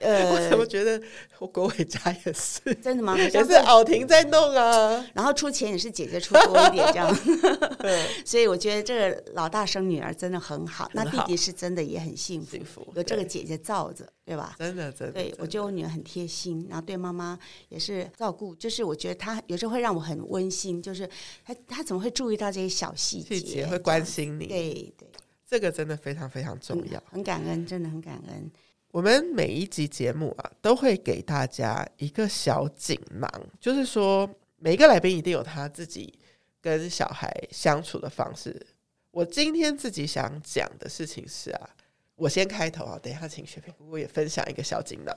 呃，我怎么觉得我国伟家也是真的吗？也是敖婷在弄啊，然后出钱也是姐姐出多一点。这样，对，所以我觉得这个老大生女儿真的很好。很好，那弟弟是真的也很幸福，幸福有这个姐姐罩着，对，吧？真的，真的。对，我觉得我女儿很贴心，然后对妈妈也是照顾。就是我觉得她有时候会让我很温馨，就是她她怎么会注意到这些小细节，细节会关心你？对对，这个真的非常非常重要，很感恩，真的很感恩。我们每一集节目啊，都会给大家一个小锦囊，就是说每一个来宾一定有他自己。跟小孩相处的方式，我今天自己想讲的事情是啊，我先开头啊，等一下请雪萍姑姑也分享一个小锦囊。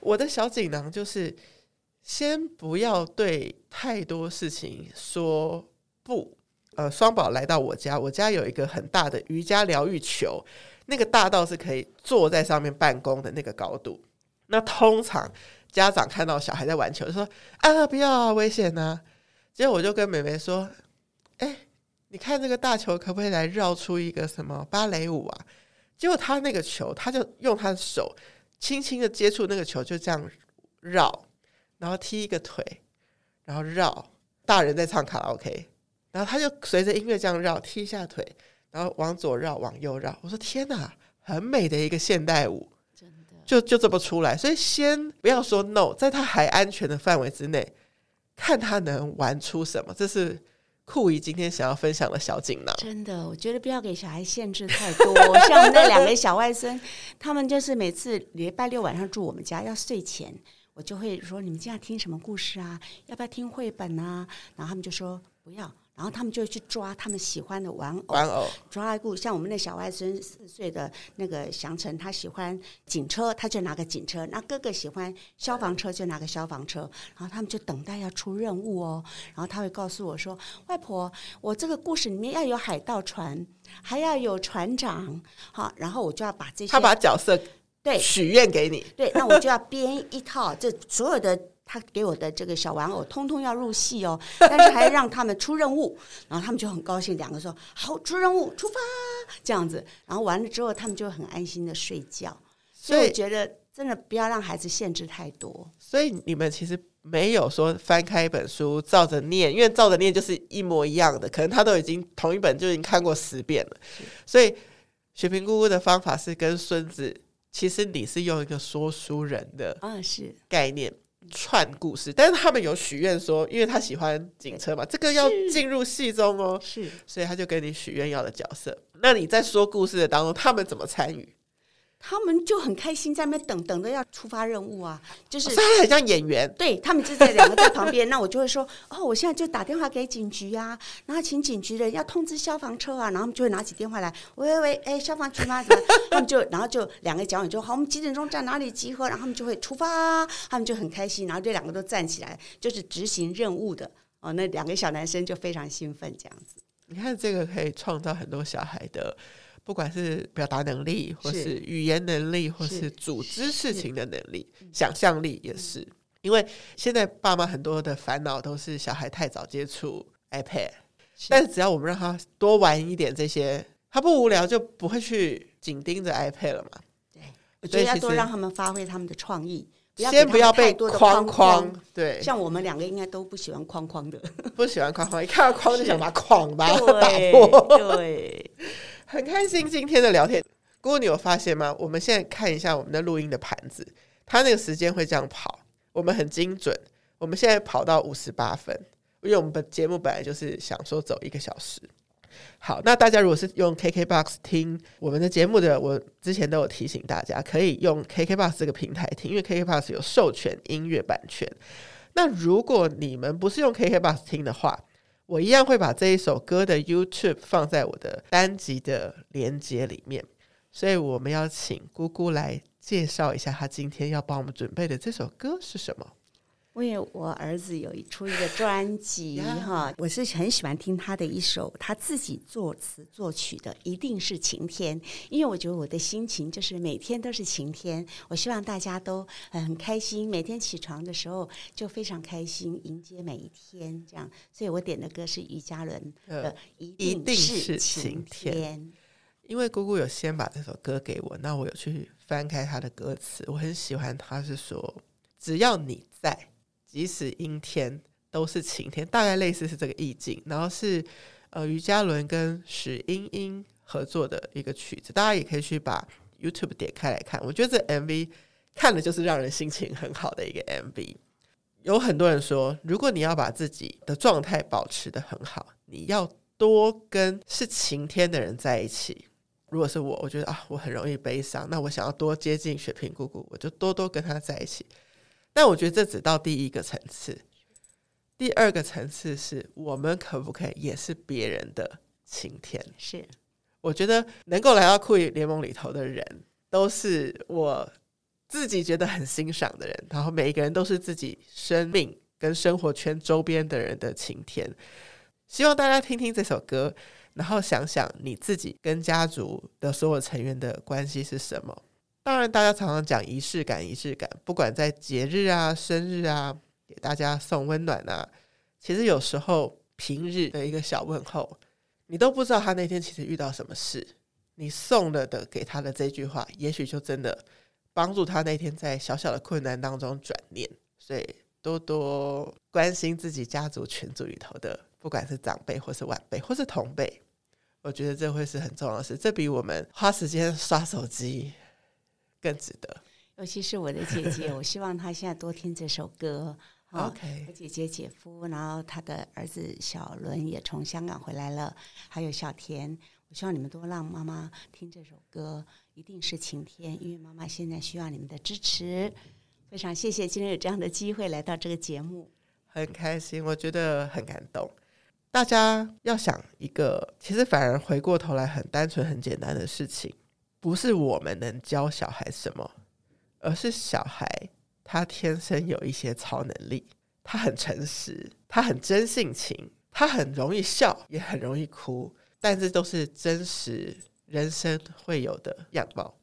我的小锦囊就是，先不要对太多事情说不。呃，双宝来到我家，我家有一个很大的瑜伽疗愈球，那个大到是可以坐在上面办公的那个高度。那通常家长看到小孩在玩球，就说啊，不要啊，危险呐。结果我就跟妹妹说：“哎、欸，你看这个大球可不可以来绕出一个什么芭蕾舞啊？”结果他那个球，他就用他的手轻轻的接触那个球，就这样绕，然后踢一个腿，然后绕。大人在唱卡拉 OK，然后他就随着音乐这样绕，踢一下腿，然后往左绕，往右绕。我说：“天哪，很美的一个现代舞，真的就就这么出来。”所以先不要说 no，在他还安全的范围之内。看他能玩出什么，这是酷姨今天想要分享的小锦囊。真的，我觉得不要给小孩限制太多。像我那两个小外甥，他们就是每次礼拜六晚上住我们家，要睡前，我就会说：“你们今天听什么故事啊？要不要听绘本啊？”然后他们就说：“不要。”然后他们就去抓他们喜欢的玩偶，玩偶抓一个，像我们那小外孙四岁的那个祥成，他喜欢警车，他就拿个警车；那哥哥喜欢消防车，就拿个消防车。然后他们就等待要出任务哦。然后他会告诉我说：“外婆，我这个故事里面要有海盗船，还要有船长。”好，然后我就要把这些他把角色对许愿给你，对，那我就要编一套这所有的。他给我的这个小玩偶，通通要入戏哦，但是还让他们出任务，然后他们就很高兴，两个说好出任务，出发这样子，然后完了之后，他们就很安心的睡觉。所以，所以我觉得真的不要让孩子限制太多。所以你们其实没有说翻开一本书照着念，因为照着念就是一模一样的，可能他都已经同一本就已经看过十遍了。所以雪萍姑姑的方法是跟孙子，其实你是用一个说书人的啊是概念。串故事，但是他们有许愿说，因为他喜欢警车嘛，这个要进入戏中哦，是，所以他就跟你许愿要的角色。那你在说故事的当中，他们怎么参与？他们就很开心，在那边等等着要出发任务啊，就是、很像演员，对他们就在两个在旁边，那我就会说 哦，我现在就打电话给警局啊，然后请警局的人要通知消防车啊，然后他们就会拿起电话来，喂喂喂，哎，消防局吗？怎么？他们就然后就两个讲，就好，我们几点钟在哪里集合？然后他们就会出发，他们就很开心，然后这两个都站起来，就是执行任务的哦，那两个小男生就非常兴奋，这样子。你看这个可以创造很多小孩的。不管是表达能力，或是语言能力，或是组织事情的能力，想象力也是。因为现在爸妈很多的烦恼都是小孩太早接触 iPad，但是只要我们让他多玩一点这些，他不无聊就不会去紧盯着 iPad 了嘛。对，我觉得要多让他们发挥他们的创意，先不要被框框。对，像我们两个应该都不喜欢框框的，不喜欢框框，一看到框就想把框把它 打破。对。很开心今天的聊天，姑姑你有发现吗？我们现在看一下我们的录音的盘子，它那个时间会这样跑，我们很精准。我们现在跑到五十八分，因为我们的节目本来就是想说走一个小时。好，那大家如果是用 KKBOX 听我们的节目的，我之前都有提醒大家可以用 KKBOX 这个平台听，因为 KKBOX 有授权音乐版权。那如果你们不是用 KKBOX 听的话，我一样会把这一首歌的 YouTube 放在我的单集的连接里面。所以我们要请姑姑来介绍一下，她今天要帮我们准备的这首歌是什么？因为我儿子有一出一个专辑 哈，我是很喜欢听他的一首他自己作词作曲的，一定是晴天。因为我觉得我的心情就是每天都是晴天，我希望大家都很开心，每天起床的时候就非常开心，迎接每一天这样。所以我点的歌是于嘉伦的 《一定是晴天》。因为姑姑有先把这首歌给我，那我有去翻开他的歌词，我很喜欢。他是说，只要你在。即使阴天都是晴天，大概类似是这个意境。然后是呃，于嘉伦跟史英英合作的一个曲子，大家也可以去把 YouTube 点开来看。我觉得这 MV 看的就是让人心情很好的一个 MV。有很多人说，如果你要把自己的状态保持得很好，你要多跟是晴天的人在一起。如果是我，我觉得啊，我很容易悲伤，那我想要多接近雪萍姑姑，我就多多跟她在一起。但我觉得这只到第一个层次，第二个层次是我们可不可以也是别人的晴天？是，我觉得能够来到酷艺联盟里头的人，都是我自己觉得很欣赏的人，然后每一个人都是自己生命跟生活圈周边的人的晴天。希望大家听听这首歌，然后想想你自己跟家族的所有成员的关系是什么。当然，大家常常讲仪式感，仪式感，不管在节日啊、生日啊，给大家送温暖啊，其实有时候平日的一个小问候，你都不知道他那天其实遇到什么事，你送了的给他的这句话，也许就真的帮助他那天在小小的困难当中转念。所以多多关心自己家族群组里头的，不管是长辈或是晚辈或是同辈，我觉得这会是很重要的事。这比我们花时间刷手机。更值得，尤其是我的姐姐，我希望她现在多听这首歌。OK，我姐姐、姐夫，然后他的儿子小伦也从香港回来了，还有小田，我希望你们多让妈妈听这首歌，一定是晴天，因为妈妈现在需要你们的支持。非常谢谢今天有这样的机会来到这个节目，很开心，我觉得很感动。大家要想一个，其实反而回过头来很单纯、很简单的事情。不是我们能教小孩什么，而是小孩他天生有一些超能力。他很诚实，他很真性情，他很容易笑，也很容易哭，但这都是真实人生会有的样貌。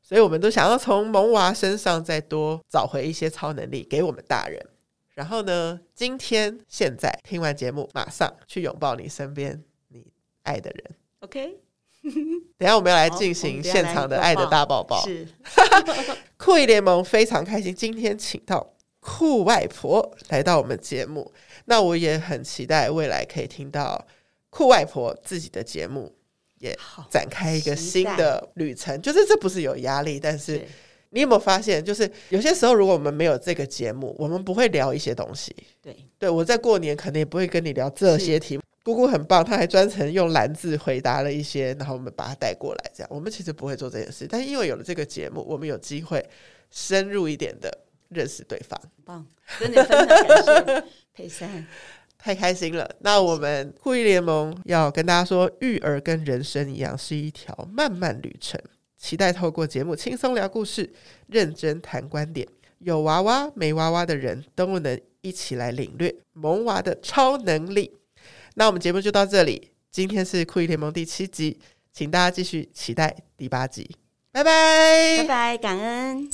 所以，我们都想要从萌娃身上再多找回一些超能力给我们大人。然后呢，今天现在听完节目，马上去拥抱你身边你爱的人。OK。等一下，我们要来进行现场的爱的大抱抱。是 酷艺联盟非常开心，今天请到酷外婆来到我们节目。那我也很期待未来可以听到酷外婆自己的节目，也展开一个新的旅程。就是这不是有压力，但是你有没有发现，就是有些时候如果我们没有这个节目，我们不会聊一些东西。对，对我在过年可能也不会跟你聊这些题目。姑姑很棒，她还专程用蓝字回答了一些，然后我们把她带过来。这样，我们其实不会做这件事，但因为有了这个节目，我们有机会深入一点的认识对方。棒，真的非常感谢佩珊，太开心了。那我们酷艺联盟要跟大家说，育儿跟人生一样，是一条漫漫旅程。期待透过节目轻松聊故事，认真谈观点，有娃娃没娃娃的人都能一起来领略萌娃的超能力。那我们节目就到这里，今天是酷艺联盟第七集，请大家继续期待第八集，拜拜，拜拜，感恩。